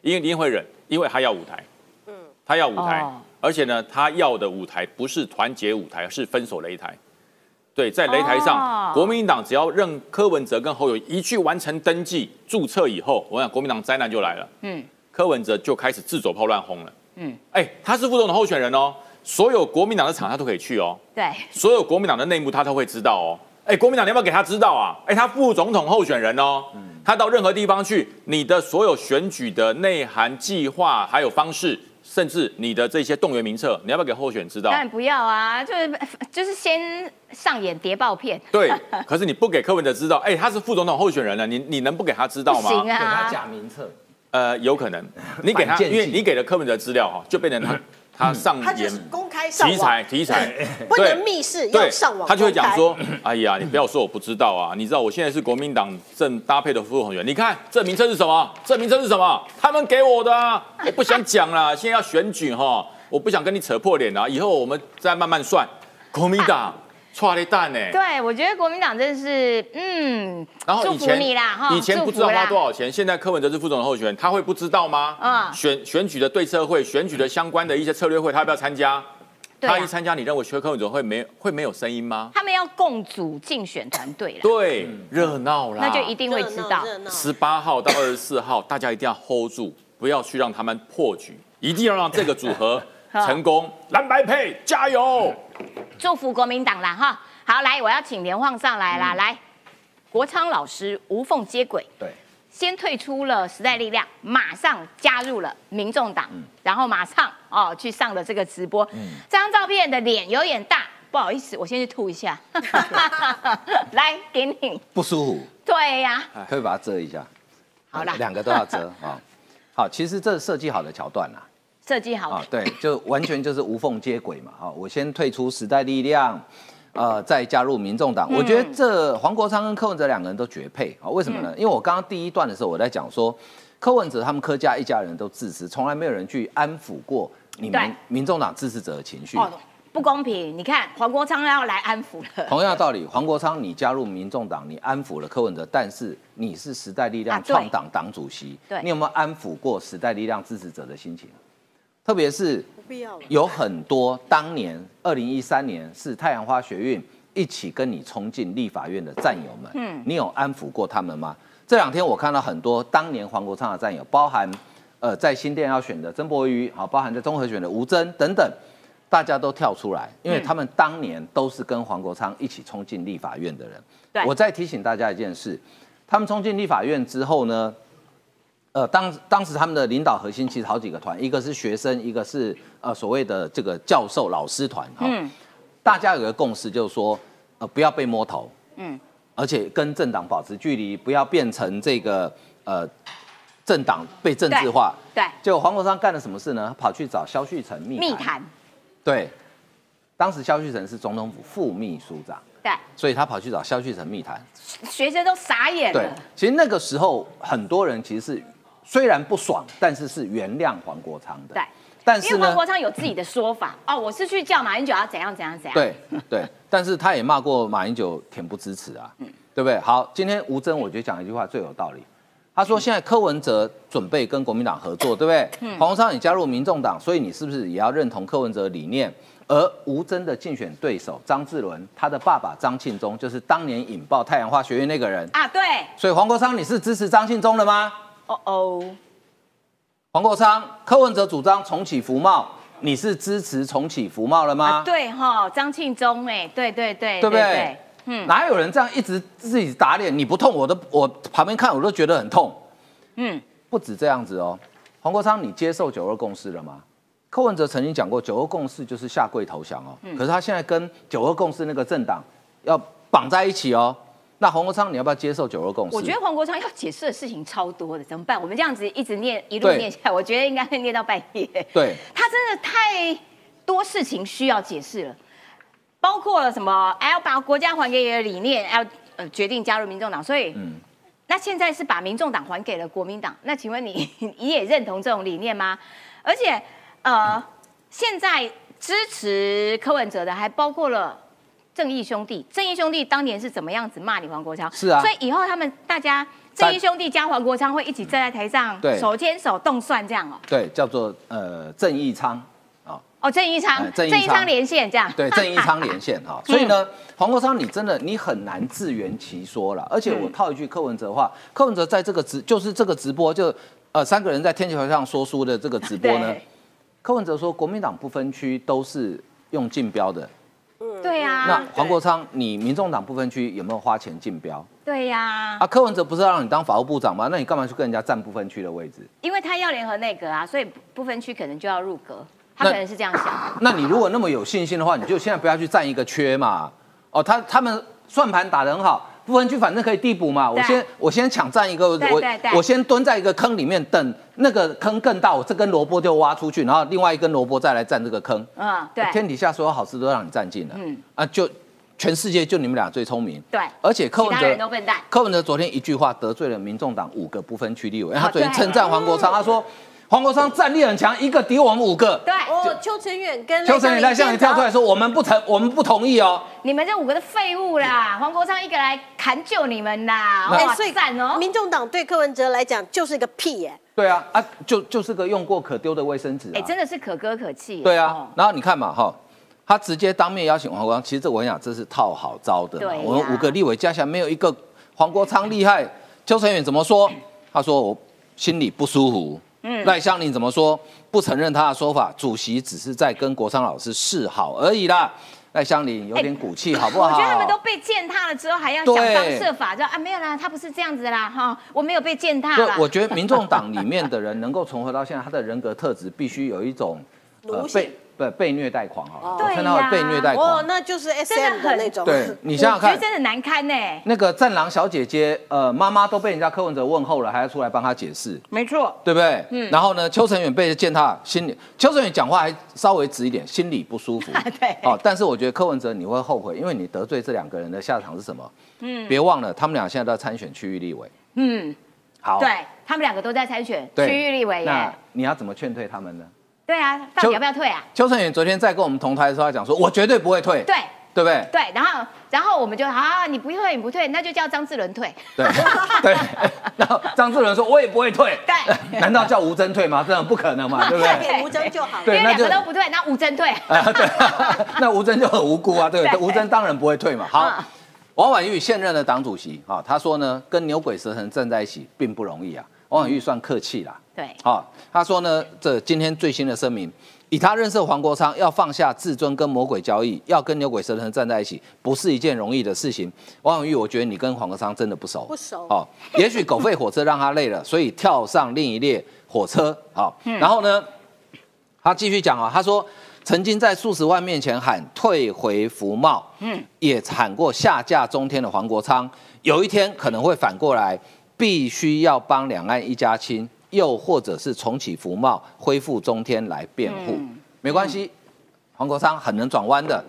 一定一定会忍，因为他要舞台，嗯，他要舞台，而且呢，他要的舞台不是团结舞台，是分手擂台。对，在擂台上，国民党只要任柯文哲跟侯友一去完成登记注册以后，我想国民党灾难就来了。嗯，柯文哲就开始自走炮乱轰了。嗯，哎，他是副总统候选人哦。所有国民党的场他都可以去哦，对，所有国民党的内幕他都会知道哦。哎，国民党你要不要给他知道啊？哎，他副总统候选人哦，他到任何地方去，你的所有选举的内涵、计划还有方式，甚至你的这些动员名册，你要不要给候选人知道？当然不要啊，就是就是先上演谍报片。对，可是你不给柯文哲知道，哎，他是副总统候选人了，你你能不给他知道吗？行啊，给他假名册。呃，有可能，你给他，因为你给了柯文哲资料哈，就变成他。他上演公开上题材题材，不能密室要上网。他就会讲说：“哎呀，你不要说我不知道啊！你知道我现在是国民党正搭配的副总统员，你看这名称是什么？这名称是什么？他们给我的啊！我不想讲了，现在要选举哈，我不想跟你扯破脸了，以后我们再慢慢算。国民党。”错了蛋呢？对，我觉得国民党真的是，嗯，然后以前你啦，哈，以前不知道花多少钱，现在柯文哲是副总的候选人，他会不知道吗？嗯，选选举的对策会，选举的相关的一些策略会，他要不要参加？他一参加，你认为缺柯文哲会没会没有声音吗？他们要共组竞选团队了，对，热闹啦，那就一定会知道。十八号到二十四号，大家一定要 hold 住，不要去让他们破局，一定要让这个组合 成功。蓝白配，加油！祝福国民党啦哈！好，来，我要请连晃上来啦。来，国昌老师无缝接轨，对，先退出了时代力量，马上加入了民众党，然后马上哦去上了这个直播。嗯这张照片的脸有点大，不好意思，我先去吐一下。来，给你不舒服？对呀，可以把它遮一下。好了，两个都要遮啊。好，其实这是设计好的桥段啦。设计好啊，对，就完全就是无缝接轨嘛。好，我先退出时代力量，呃，再加入民众党。我觉得这黄国昌跟柯文哲两个人都绝配啊。为什么呢？因为我刚刚第一段的时候我在讲说，柯文哲他们柯家一家人都自私，从来没有人去安抚过你们民众党支持者的情绪。不公平！你看黄国昌要来安抚了。同样的道理，黄国昌你加入民众党，你安抚了柯文哲，但是你是时代力量创党党主席，你有没有安抚过时代力量支持者的心情？特别是。有很多当年二零一三年是太阳花学运一起跟你冲进立法院的战友们，嗯，你有安抚过他们吗？这两天我看到很多当年黄国昌的战友，包含呃在新店要选的曾博瑜，好，包含在综合选的吴征等等，大家都跳出来，因为他们当年都是跟黄国昌一起冲进立法院的人。对我再提醒大家一件事，他们冲进立法院之后呢，呃，当当时他们的领导核心其实好几个团，一个是学生，一个是呃所谓的这个教授老师团哈。嗯大家有个共识，就是说，呃，不要被摸头，嗯，而且跟政党保持距离，不要变成这个呃政党被政治化。对，结果黄国昌干了什么事呢？跑去找萧旭成密密谈，对，当时萧旭成是总统府副秘书长，对，所以他跑去找萧旭成密谈。学生都傻眼对。，其实那个时候很多人其实是虽然不爽，但是是原谅黄国昌的。对，但是因为黄，国昌有自己的说法哦，我是去叫马英九要怎样怎样怎样。对对，但是他也骂过马英九恬不知耻啊，嗯对不对？好，今天吴征我觉得讲一句话最有道理。他说：“现在柯文哲准备跟国民党合作，对不对？嗯黄国昌你加入民众党，所以你是不是也要认同柯文哲理念？而吴征的竞选对手张志伦，他的爸爸张庆忠就是当年引爆太阳花学院那个人。啊，对，所以黄国昌，你是支持张庆忠的吗？哦哦，黄国昌、柯文哲主张重启服贸，你是支持重启服贸了吗？啊，对哈，张庆忠哎，对对对，对不对？嗯哪有人这样一直自己打脸？你不痛，我都我旁边看我都觉得很痛。嗯，不止这样子哦，黄国昌，你接受九二共识了吗？柯文哲曾经讲过，九二共识就是下跪投降哦。嗯可是他现在跟九二共识那个政党要绑在一起哦。那黄国昌，你要不要接受九二共识？我觉得黄国昌要解释的事情超多的，怎么办？我们这样子一直念一路念下来，我觉得应该会念到半夜。对，他真的太多事情需要解释了，包括了什么，还要把国家还给你的理念，要呃决定加入民众党，所以，嗯那现在是把民众党还给了国民党，那请问你你也认同这种理念吗？而且，呃，现在支持柯文哲的还包括了。正义兄弟，正义兄弟当年是怎么样子骂你黄国昌？是啊所以以后他们大家正义兄弟加黄国昌会一起站在台上，对手牵手动算这样哦。对，叫做呃正义昌啊。哦，正义昌哎，郑义昌连线这样。对，正义昌连线哈，所以呢，黄国昌你真的你很难自圆其说了。而且我套一句柯文哲话，柯文哲在这个直就是这个直播就呃三个人在天桥上说书的这个直播呢，柯文哲说国民党不分区都是用竞标的。对呀、那黄国昌，你民众党不分区有没有花钱竞标对呀、啊？柯文哲不是要让你当法务部长吗？那你干嘛去跟人家占不分区的位置？因为他要联合内阁啊，所以不分区可能就要入阁，他可能是这样想。那你如果那么有信心的话，你就现在不要去占一个缺嘛。哦，他他们算盘打得很好，不分区反正可以递补嘛。我先我先抢占一个，我我先蹲在一个坑里面，等那个坑更大，我这根萝卜就挖出去，然后另外一根萝卜再来占这个坑。嗯，对，天底下所有好事都让你占尽了，嗯嗯啊，就全世界就你们俩最聪明。对，而且柯文哲。柯文哲昨天一句话得罪了民众党五个不分区立委，他昨天称赞黄国昌，他说黄国昌战力很强，一个敌我们五个。对，哦，邱成远跟邱成远在向你跳出来说，我们不同，我们不同意哦。你们这五个的废物啦，黄国昌一个来砍救你们啦，那哇，所以赞哦！民众党对柯文哲来讲就是一个屁耶。对啊，啊，就就是个用过可丢的卫生纸哎，啊。真的是可歌可泣。对啊哦，然后你看嘛，哈，他直接当面邀请黄国昌，其实这我跟你讲，这是套好招的对呀。我们五个立委加起来没有一个黄国昌厉害。邱成远怎么说？他说我心里不舒服。嗯赖香林怎么说？不承认他的说法，主席只是在跟国昌老师示好而已啦。赖香林有点骨气，好不好？我觉得他们都被践踏了之后，还要想方对设法，就啊没有啦，他不是这样子啦，哈，我没有被践踏对，。我觉得民众党里面的人能够存活到现在，他的人格特质必须有一种呃被不被虐待狂哈，我看到被虐待狂哦，。那就是真 S 的 M 的很那种。对你想想看我觉得，真的难堪呢。那个战狼小姐姐，呃，妈妈都被人家柯文哲问候了，还要出来帮她解释，没错，对不对？嗯。然后呢，邱成远被践踏，心里邱成远讲话还稍微直一点，心里不舒服。对哦，但是我觉得柯文哲你会后悔，因为你得罪这两个人的下场是什么？嗯。别忘了，他们俩现在都在参选区域立委。嗯，好。。对他们两个都在参选区域立委那耶。你要怎么劝退他们呢？对啊，到底要不要退啊？邱成远昨天在跟我们同台的时候，他讲说，我绝对不会退，对对不对？对，然后然后我们就啊，你不退你不退，那就叫张志伦退。对对，然后张志伦说我也不会退，对，难道叫吴征退吗？这样不可能嘛，对不对？给吴征就好了。因为两对那就个都不对，那吴征退。啊，对，那吴征就很无辜啊，对不对？对吴征当然不会退嘛。好嗯，王婉玉现任的党主席啊，他说呢，跟牛鬼蛇神站在一起并不容易啊。王婉玉算客气啦，对，好，他说呢，这今天最新的声明，以他认识黄国昌，要放下自尊跟魔鬼交易，要跟牛鬼蛇神站在一起，不是一件容易的事情。王永玉，我觉得你跟黄国昌真的不熟，不熟。哦，也许狗吠火车让他累了，所以跳上另一列火车。好，然后呢，他继续讲啊，他说曾经在数十万面前喊退回福茂，嗯，也喊过下架中天的黄国昌，有一天可能会反过来，必须要帮两岸一家亲，又或者是重启服贸，恢复中天来辩护。没关系，黄国昌很能转弯的。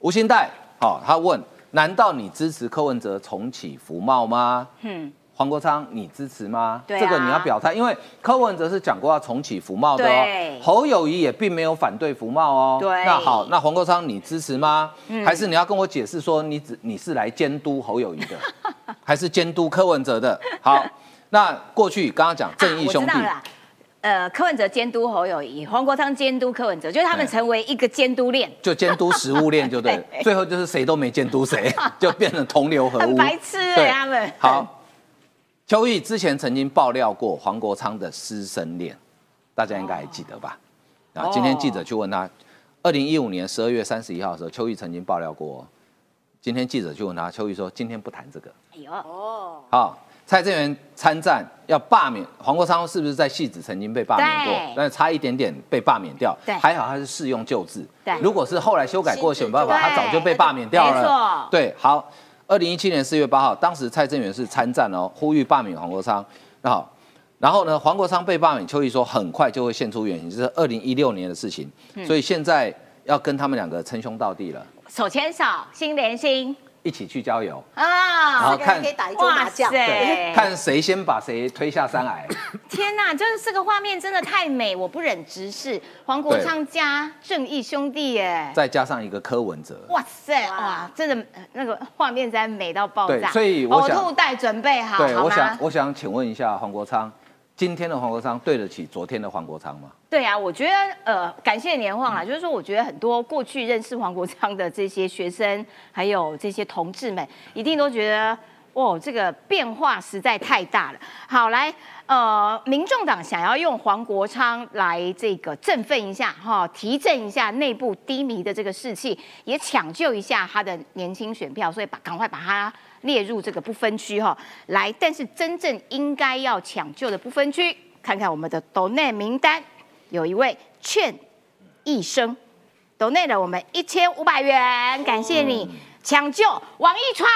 吴兴代，好、他问，难道你支持柯文哲重启服贸吗？嗯，黄国昌，你支持吗？对啊这个你要表态，因为柯文哲是讲过要重启服贸的哦。侯友谊也并没有反对服贸哦。对那好，那黄国昌你支持吗？还是你要跟我解释说你只你是来监督侯友谊的，还是监督柯文哲的？好，那过去刚刚讲正义兄弟。呃，柯文哲监督侯友谊，黄国昌监督柯文哲，就是他们成为一个监督链，就监督食物链就对了，最后就是谁都没监督谁，就变成同流合污。很白痴哎、对他们。好，邱毅之前曾经爆料过黄国昌的师生恋，大家应该还记得吧？啊，今天记者去问他，二零一五年十二月三十一号的时候，邱毅曾经爆料过。今天记者去问他，邱毅说今天不谈这个。哎呦，哦，好，蔡正元参战要罢免黄国昌，是不是在戏子曾经被罢免过对？但是差一点点被罢免掉。对还好他是适用旧制。对如果是后来修改过选办法，他早就被罢免掉了。没错对，好，二零一七年四月八号，当时蔡正元是参战哦，呼吁罢免黄国昌。那好，然后呢，黄国昌被罢免，邱毅说很快就会现出原形，这是二零一六年的事情，嗯所以现在要跟他们两个称兄道弟了，手牵手，心连心一起去郊游，啊！好看这个人可以打一桌麻将。塞看谁先把谁推下山崖。天哪，就是这个画面真的太美，我不忍直视。黄国昌加正义兄弟耶，再加上一个柯文哲，哇塞，哇哇，真的呃那个画面真的美到爆炸。对所以我想呕吐袋准备好，对，好吗我想，我想请问一下黄国昌，今天的黄国昌对得起昨天的黄国昌吗？对啊，我觉得呃，感谢年晃啊，就是说，我觉得很多过去认识黄国昌的这些学生，还有这些同志们，一定都觉得。哇，这个变化实在太大了。好，来，呃，民众党想要用黄国昌来这个振奋一下，哈，提振一下内部低迷的这个士气，也抢救一下他的年轻选票，所以把赶快把他列入这个不分区哈。来，但是真正应该要抢救的不分区，看看我们的斗内名单。有一位劝一生，抖内了我们一千五百元，感谢你抢救王一川，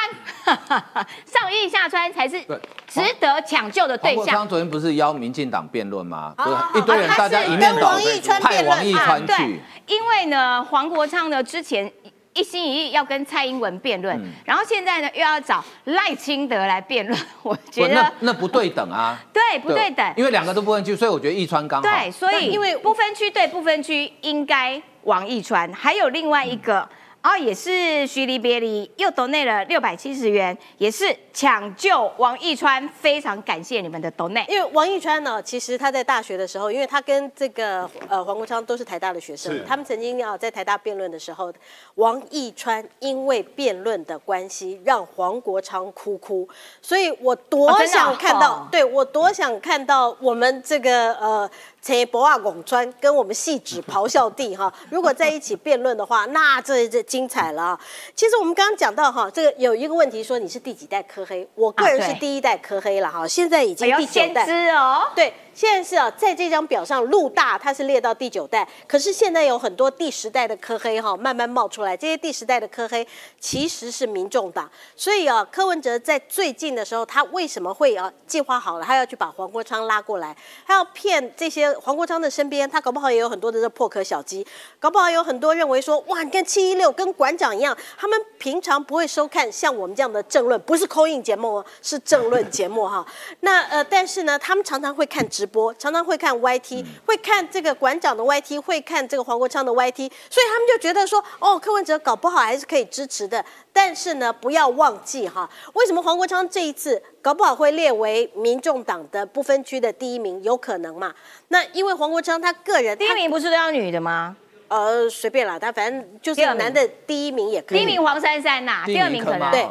上义下川才是值得抢救的黄对象。国昌昨天不是邀民进党辩论吗？不是一堆人大家一面倒跟王一川派辩论王一川去，，因为呢，黄国昌呢之前一心一意要跟蔡英文辩论，嗯然后现在呢又要找赖清德来辩论，我觉得那那不对等啊，对不对等？因为两个都不分区，所以我觉得易川刚好。对，所以因为不分区对不分区应该王一川，还有另外一个。哦，也是徐离别离，又抖内了六百七十元，也是抢救王一川，非常感谢你们的抖内。因为王一川呢，其实他在大学的时候，因为他跟这个呃黄国昌都是台大的学生，他们曾经啊在台大辩论的时候，王一川因为辩论的关系让黄国昌哭哭，所以我哦多想看到，哦对我多想看到我们这个呃陈博啊拱川跟我们戏指咆哮帝哈，如果在一起辩论的话，那这这精彩了啊！其实我们刚刚讲到哈，这个有一个问题说你是第几代科黑，我个人是第一代科黑了哈，现在已经第九代。哦，对，现在是啊，在这张表上，陆大它是列到第九代，可是现在有很多第十代的科黑哈、慢慢冒出来。这些第十代的科黑其实是民众党，所以啊，柯文哲在最近的时候，他为什么会啊计划好了，他要去把黄国昌拉过来，他要骗这些黄国昌的身边，他搞不好也有很多的这破壳小鸡，搞不好有很多认为说，哇，你看七一六跟馆长一样，他们平常不会收看像我们这样的政论，不是扣印节目哦，是政论节目哈。那呃，但是呢，他们常常会看直直播，常常会看 YT，、会看这个馆长的 YT，会看这个黄国昌的 YT，所以他们就觉得说，哦，柯文哲搞不好还是可以支持的。但是呢，不要忘记哈，为什么黄国昌这一次搞不好会列为民众党的不分区的第一名？有可能嘛？那因为黄国昌他个人，第一名不是都要女的吗？呃随便啦，他反正就是男的第一名也可以。第一名黄珊珊呐，第二名可能对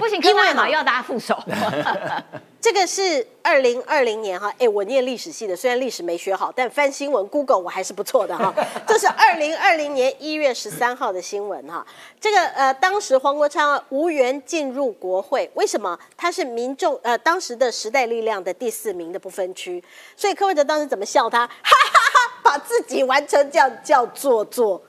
不行，因为嘛要大家副手。这个是二零二零年哈，哎，我念历史系的，虽然历史没学好，但翻新闻 Google 我还是不错的哈。这是二零二零年一月十三号的新闻哈。这个呃，当时黄国昌无缘进入国会，为什么？他是民众呃当时的时代力量的第四名的不分区，所以柯文哲当时怎么笑他？哈哈哈，把自己完成这样叫做作。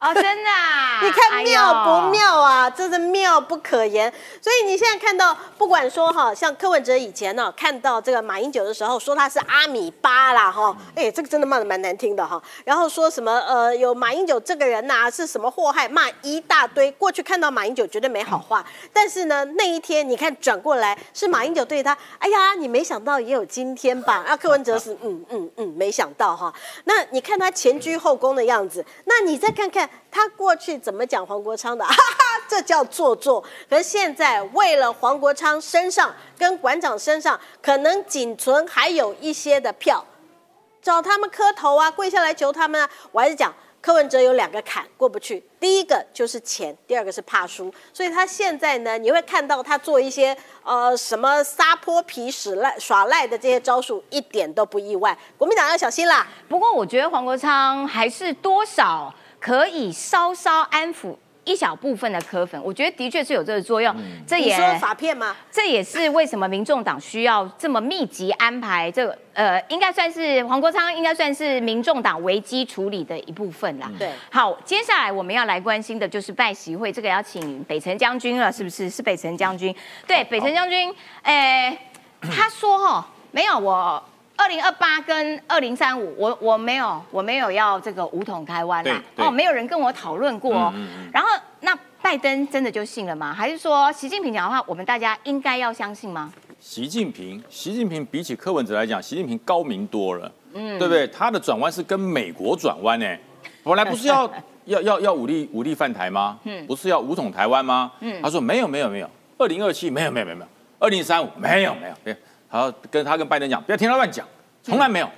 哦，真的啊？你看妙不？妙啊？真的妙不可言。所以你现在看到，不管说哈，像柯文哲以前呢、看到这个马英九的时候，说他是阿米巴啦哈，哎、这个真的骂的蛮难听的哈。然后说什么呃，有马英九这个人呐、是什么祸害，骂一大堆。过去看到马英九绝对没好话，但是呢，那一天你看转过来是马英九对他，哎呀，你没想到也有今天吧？啊，柯文哲是嗯嗯嗯，没想到哈。那你看他前居后宫的样子，那你再看看他过去怎么讲黄国昌的，哈哈，这叫做作。可是现在为了黄国昌身上跟馆长身上，可能仅存还有一些的票，找他们磕头啊，跪下来求他们啊。我还是讲。柯文哲有两个坎过不去，第一个就是钱，第二个是怕输，所以他现在呢，你会看到他做一些呃什么撒泼皮使赖耍赖的这些招数，一点都不意外。国民党要小心啦。不过我觉得黄国昌还是多少可以稍稍安抚一小部分的柯粉，我觉得的确是有这个作用。这也你说法片吗？这也是为什么民众党需要这么密集安排这个，呃，应该算是黄国昌应该算是民众党危机处理的一部分啦。对好，接下来我们要来关心的就是拜习会，这个要请北辰将军了，是不是？是北辰将军。对，北辰将军，诶、他说哈，没有我。二零二八跟二零三五，我我没有我没有要这个五统台湾啦，哦，没有人跟我讨论过哦。嗯嗯嗯然后那拜登真的就信了吗？还是说习近平讲的话，我们大家应该要相信吗？习近平，习近平比起柯文哲来讲，习近平高明多了，嗯，对不对？他的转弯是跟美国转弯呢，本来不是要 要要要武力武力犯台吗？嗯，不是要武统台湾吗？嗯，他说没有没有没有，二零二七没有没有没有没有，二零三五没有没有没有，然后跟他跟拜登讲，不要听他乱讲，从来没有。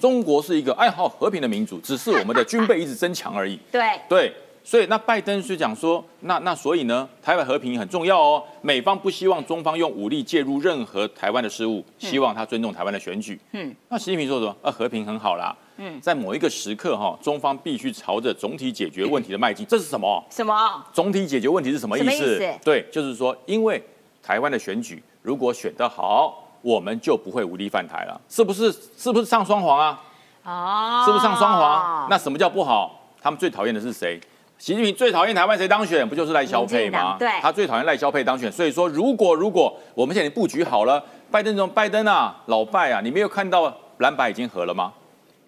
中国是一个爱好和平的民族，只是我们的军备一直增强而已。对，对，所以那拜登是讲说，那那所以呢，台湾和平很重要哦，美方不希望中方用武力介入任何台湾的事务，希望他尊重台湾的选举。嗯嗯，那习近平说什么？啊，和平很好啦。嗯，在某一个时刻哈、中方必须朝着总体解决问题的迈进。这是什么？什么？总体解决问题是什么意思？什么意思对，就是说，因为台湾的选举如果选得好，我们就不会无力犯台了，是不是？是不是上双簧啊？哦，是不是上双簧？那什么叫不好？他们最讨厌的是谁？习近平最讨厌台湾谁当选？不就是赖萧佩吗？对他最讨厌赖萧佩当选。所以说，如果如果我们现在布局好了，拜登总拜登啊，老拜啊，你没有看到蓝白已经合了吗？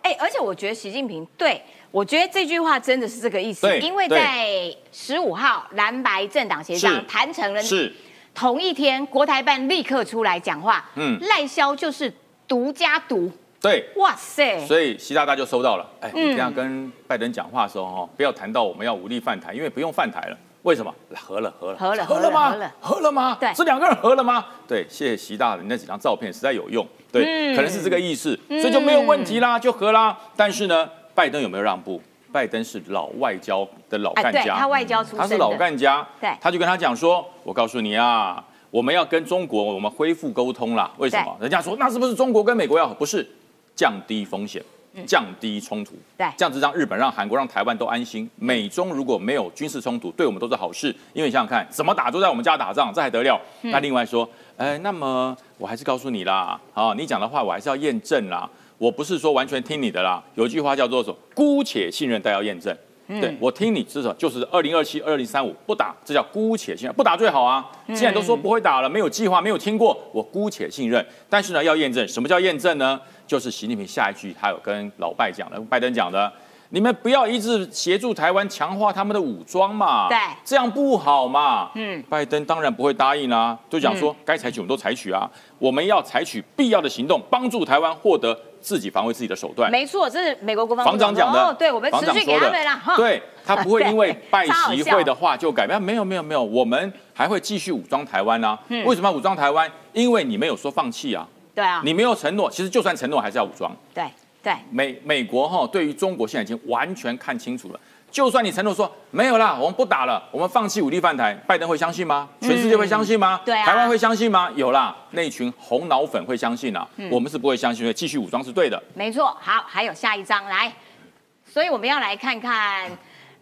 哎、而且我觉得习近平对我觉得这句话真的是这个意思，因为在十五号蓝白政党协商是谈成了，是同一天国台办立刻出来讲话，嗯赖萧就是独家独，对。哇塞，所以习大大就收到了。哎，嗯你这样跟拜登讲话的时候，哈，不要谈到我们要武力犯台，因为不用犯台了。为什么？合了，合了，合了合了吗？合了合了吗？对是两个人合了吗？对，谢谢习大人那几张照片实在有用，对，嗯可能是这个意思，所以就没有问题啦，就合啦。但是呢，拜登有没有让步？拜登是老外交的老哎，干家，对他外交出身，他是老干家，对他就跟他讲说，我告诉你啊，我们要跟中国我们恢复沟通啦。为什么？人家说那是不是中国跟美国要不是降低风险，降低冲突，嗯对这样子让日本、让韩国、让台湾都安心。美中如果没有军事冲突，对我们都是好事，因为你想想看，怎么打都在我们家打仗，这还得了？嗯那另外说，哎，那么我还是告诉你啦，啊，你讲的话我还是要验证啦。我不是说完全听你的啦，有一句话叫做什么？姑且信任，但要验证。嗯对我听你至少就是二零二七、二零三五不打，这叫姑且信任，不打最好啊。嗯既然都说不会打了，没有计划，没有听过，我姑且信任。但是呢，要验证，什么叫验证呢？就是习近平下一句他有跟老拜讲的，拜登讲的，你们不要一直协助台湾强化他们的武装嘛，对这样不好嘛。嗯拜登当然不会答应啦、就讲说该采取我们都采取啊，我们要采取必要的行动，帮助台湾获得自己防卫自己的手段。没错，这是美国国防部防长讲的，哦，对，我们持续给他们啦，对他不会因为 拜超好笑习会的话就改变，没有没有没有，我们还会继续武装台湾啊。嗯为什么要武装台湾？因为你没有说放弃啊，对啊，你没有承诺，其实就算承诺还是要武装。对对，美美国哈对于中国现在已经完全看清楚了。就算你承诺说没有啦，我们不打了，我们放弃武力犯台，拜登会相信吗？全世界会相信吗？对啊台湾会相信吗？有啦，那群红脑粉会相信啊，我们是不会相信的，继续武装是对的。没错。好，还有下一章来，所以我们要来看看。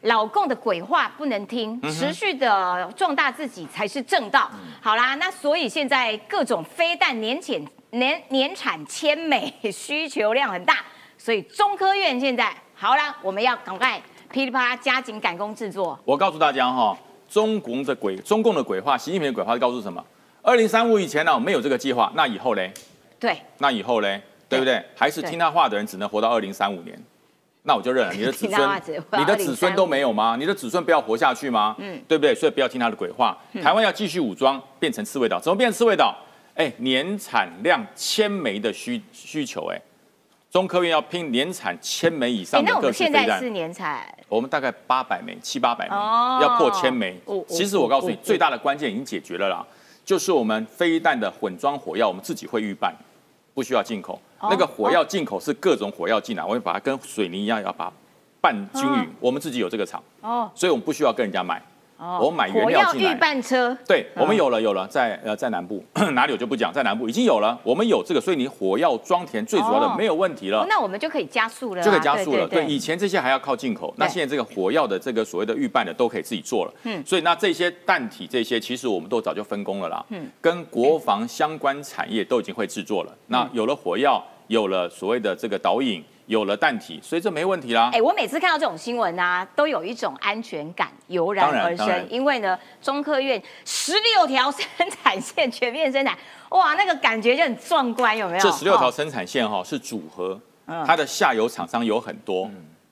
老共的鬼话不能听，持续的壮大自己才是正道。好啦，那所以现在各种飞弹年产年年产千美，需求量很大，所以中科院现在好啦，我们要赶快噼里啪啦加紧赶工制作。我告诉大家哈，中共的鬼，中共的鬼话，习近平的鬼话是告诉什么？二零三五以前呢、没有这个计划，那以后嘞？对，那以后嘞？对不对？还是听他话的人只能活到二零三五年？那我就认了，你的子孙 你的子孙都没有吗？你的子孙不要活下去吗？嗯，对不对？所以不要听他的鬼话。台湾要继续武装，变成刺猬岛，怎么变成刺猬岛？哎，年产量千枚的需需求，哎，中科院要拼年产千枚以哎上，的各式飞弹现在是。年产，我们大概八百枚、七八百枚，哦要破千枚。其实我告诉你最大的关键已经解决了啦，就是我们飞弹的混装火药，我们自己会预拌，不需要进口。哦那个火药进口是各种火药进来，我会把它跟水泥一样，要把它拌均匀。我们自己有这个厂，哦所以我们不需要跟人家买。哦我买原料进来。拌车，对，我们嗯有了，有了，在呃在南部 哪里我就不讲，在南部已经有了，我们有这个，所以你火药装填最主要哦的没有问题了哦。那我们就可以加速了啊，就可以加速了。对，对以前这些还要靠进口，那现在这个火药的这个所谓的预拌的都可以自己做了。嗯嗯，所以那这些弹体这些，其实我们都早就分工了啦。嗯嗯，跟国防相关产业都已经会制作了。那有了火药，有了所谓的这个导引，有了弹体，所以这没问题啦哎、。我每次看到这种新闻啊，都有一种安全感油然而生，当然因为呢，中科院十六条生产线全面生产，哇，那个感觉就很壮观，有没有？这十六条哦生产线哈是组合嗯，它的下游厂商有很多，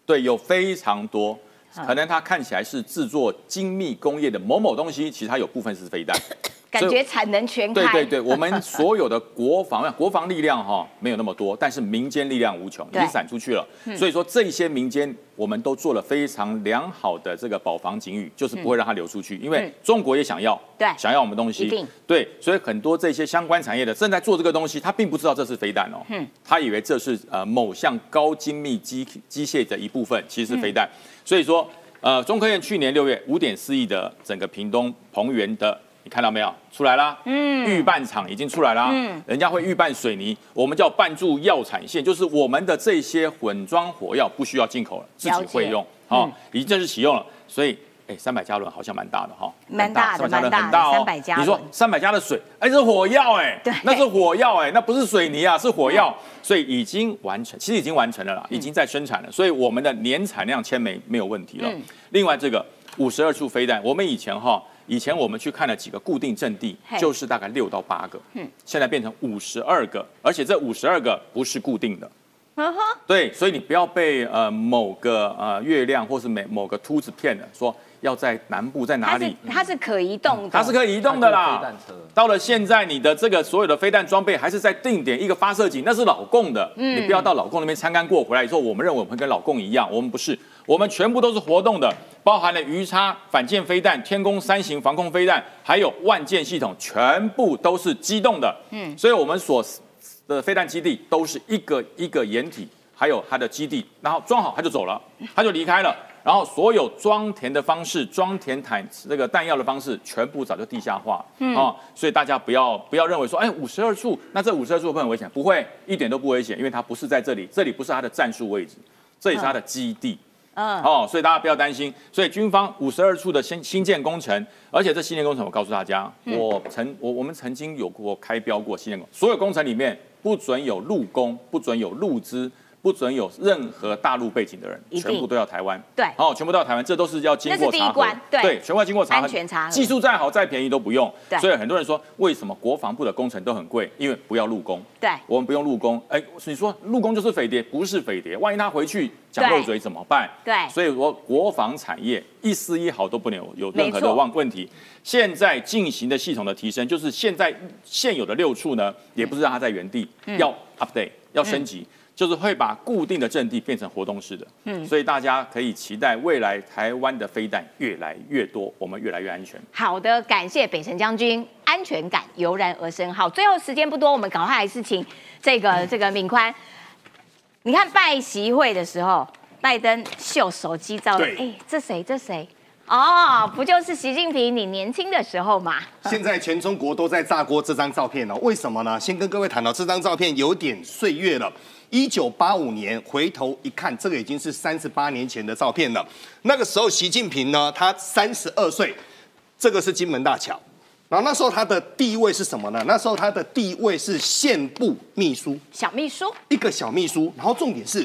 对，有非常多。可能它看起来是制作精密工业的某某东西，其实它有部分是飞弹。感觉产能全开。对对对，我们所有的国防国防力量哈没有那么多，但是民间力量无穷，已对经散出去了。所以说这些民间我们都做了非常良好的这个保防警语，就是不会让它流出去，因为嗯。中国也想要，对。想要我们东西，对，所以很多这些相关产业的正在做这个东西，他并不知道这是飞弹哦，嗯。他以为这是呃某项高精密机机械的一部分，其实是飞弹。嗯所以说，呃，中科院去年六月五点四亿的整个屏东澎园的，你看到没有？出来啦，嗯。预拌厂已经出来啦，嗯。人家会预拌水泥，我们叫拌住药产线，就是我们的这些混装火药不需要进口了，自己会用，哦嗯，已经正式启用了，所以。哎，三百加仑好像蛮大的哈，蛮大的300加仑蛮大的很大哦。300加仑。你说三百加的水，哎，这是火药哎，对。那是火药哎，那不是水泥啊，是火药，所以已经完成，其实已经完成了啦，已经在生产了，所以我们的年产量千枚没有问题了。嗯。另外这个五十二处飞弹，我们以前哈，以前我们去看了几个固定阵地，就是大概六到八个，嗯。现在变成五十二个，而且这五十二个不是固定的。对，所以你不要被呃某个呃月亮或是某某个秃子骗了，说要在南部在哪它是里，它是可移动的，它是可以移动的啦。到了现在，你的这个所有的飞弹装备还是在定点一个发射井，那是老共的，嗯。你不要到老共那边参观过回来以后，我们认为我们跟老共一样，我们不是，我们全部都是活动的，包含了鱼叉、反舰飞弹、天宫三型防空飞弹，还有万箭系统，全部都是机动的。嗯，所以我们所的飞弹基地都是一个一个掩体，还有它的基地，然后装好它就走了，它就离开了。然后所有装填的方式、装填弹这个弹药的方式，全部早就地下化。嗯哦，所以大家不要不要认为说，哎，五十二处，那这五十二处会很危险？不会，一点都不危险，因为它不是在这里，这里不是它的战术位置，这里是它的基地。嗯，哦，所以大家不要担心。所以军方五十二处的新新建工程，而且这新建工程，我告诉大家，嗯我曾我我们曾经有过开标过新建工，所有工程里面不准有路工，不准有路资，不不准有任何大陆背景的人，全部都要台湾。对，好，全部都要台湾，这都是要经过查核。对，全部要经过查核。安全查核。技术再好再便宜都不用。对。所以很多人说，为什么国防部的工程都很贵？因为不要入工。对。我们不用入工。哎，你说入工就是匪谍？不是匪谍。万一他回去讲漏嘴怎么办？对。所以说，国防产业一丝一毫都不能有有任何的问问题。现在进行的系统的提升，就是现在现有的六处呢，也不是让它在原地，要 update，要升级。就是会把固定的阵地变成活动式的，嗯，所以大家可以期待未来台湾的飞弹越来越多，我们越来越安全。好的，感谢北辰将军，安全感油然而生。好，最后时间不多，我们赶快还是请这个 这个敏宽。你看拜习会的时候，拜登秀手机照，哎，这谁？这谁？哦，不就是习近平你年轻的时候嘛？现在全中国都在炸锅这张照片哦，为什么呢？先跟各位谈到这张照片有点岁月了。一九八五年，回头一看，这个已经是三十八年前的照片了。那个时候，习近平呢，他三十二岁，这个是金门大桥。然后那时候他的地位是什么呢？那时候他的地位是县部秘书，小秘书，一个小秘书。然后重点是，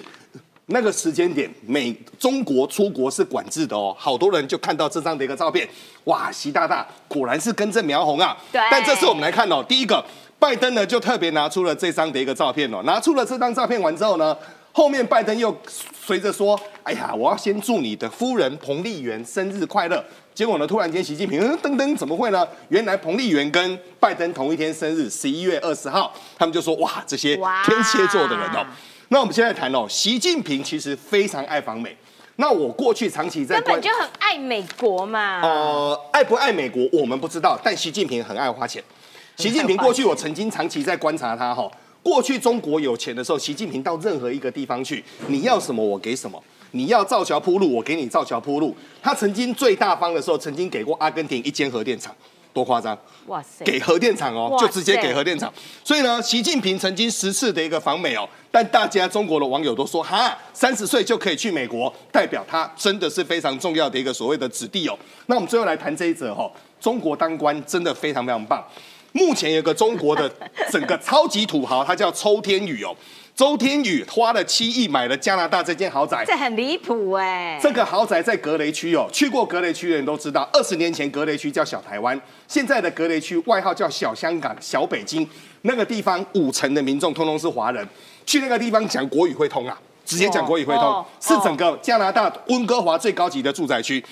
那个时间点，美中国出国是管制的哦。好多人就看到这张的一个照片，哇，习大大果然是根正苗红啊。对。但这次我们来看哦，第一个。拜登呢，就特别拿出了这张的一个照片哦。拿出了这张照片完之后呢，后面拜登又随着说：“哎呀，我要先祝你的夫人彭丽媛生日快乐。”结果呢，突然间习近平噔噔，怎么会呢？原来彭丽媛跟拜登同一天生日，十一月二十号。他们就说：“哇，这些天蝎座的人哦。”那我们现在谈哦，习近平其实非常爱访美。那我过去长期在根本就很爱美国嘛。呃，爱不爱美国我们不知道，但习近平很爱花钱。习近平过去，我曾经长期在观察他哈。过去中国有钱的时候，习近平到任何一个地方去，你要什么我给什么。你要造桥铺路，我给你造桥铺路。他曾经最大方的时候，曾经给过阿根廷一间核电厂，多夸张！哇塞，给核电厂哦，就直接给核电厂。所以呢，习近平曾经十次的一个访美哦，但大家中国的网友都说，哈，三十岁就可以去美国，代表他真的是非常重要的一个所谓的子弟哦。那我们最后来谈这一则哈，中国当官真的非常非常棒。目前有个中国的整个超级土豪，他叫周天宇哦。周天宇花了七亿买了加拿大这间豪宅，这很离谱哎。这个豪宅在格雷区哦，去过格雷区的人都知道，二十年前格雷区叫小台湾，现在的格雷区外号叫小香港、小北京。那个地方五成的民众通通是华人，去那个地方讲国语会通啊，直接讲国语会通，是整个加拿大温哥华最高级的住宅区。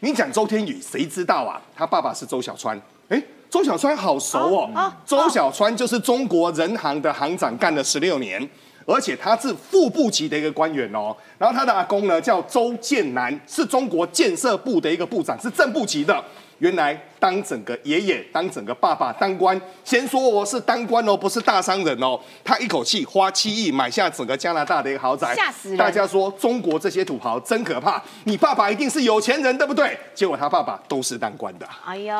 你讲周天宇，谁知道啊？他爸爸是周小川，哎。周小川好熟哦，周小川就是中国人行的行长，干了十六年，而且他是副部级的一个官员哦。然后他的阿公呢叫周建南，是中国建设部的一个部长，是正部级的。原来当整个爷爷，当整个爸爸当官，先说我是当官哦，不是大商人哦。他一口气花七亿买下整个加拿大的一个豪宅，吓死人！大家说中国这些土豪真可怕，你爸爸一定是有钱人，对不对？结果他爸爸都是当官的。哎呦，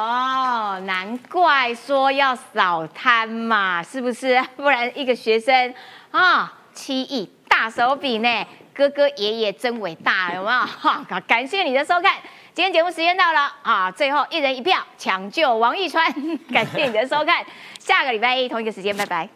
难怪说要扫摊嘛，是不是？不然一个学生啊，七亿大手笔呢，哥哥爷爷真伟大，有没有？哈，感谢你的收看。今天节目时间到了啊！最后一人一票抢救王一川，感谢你的收看，下个礼拜一同一个时间，拜拜。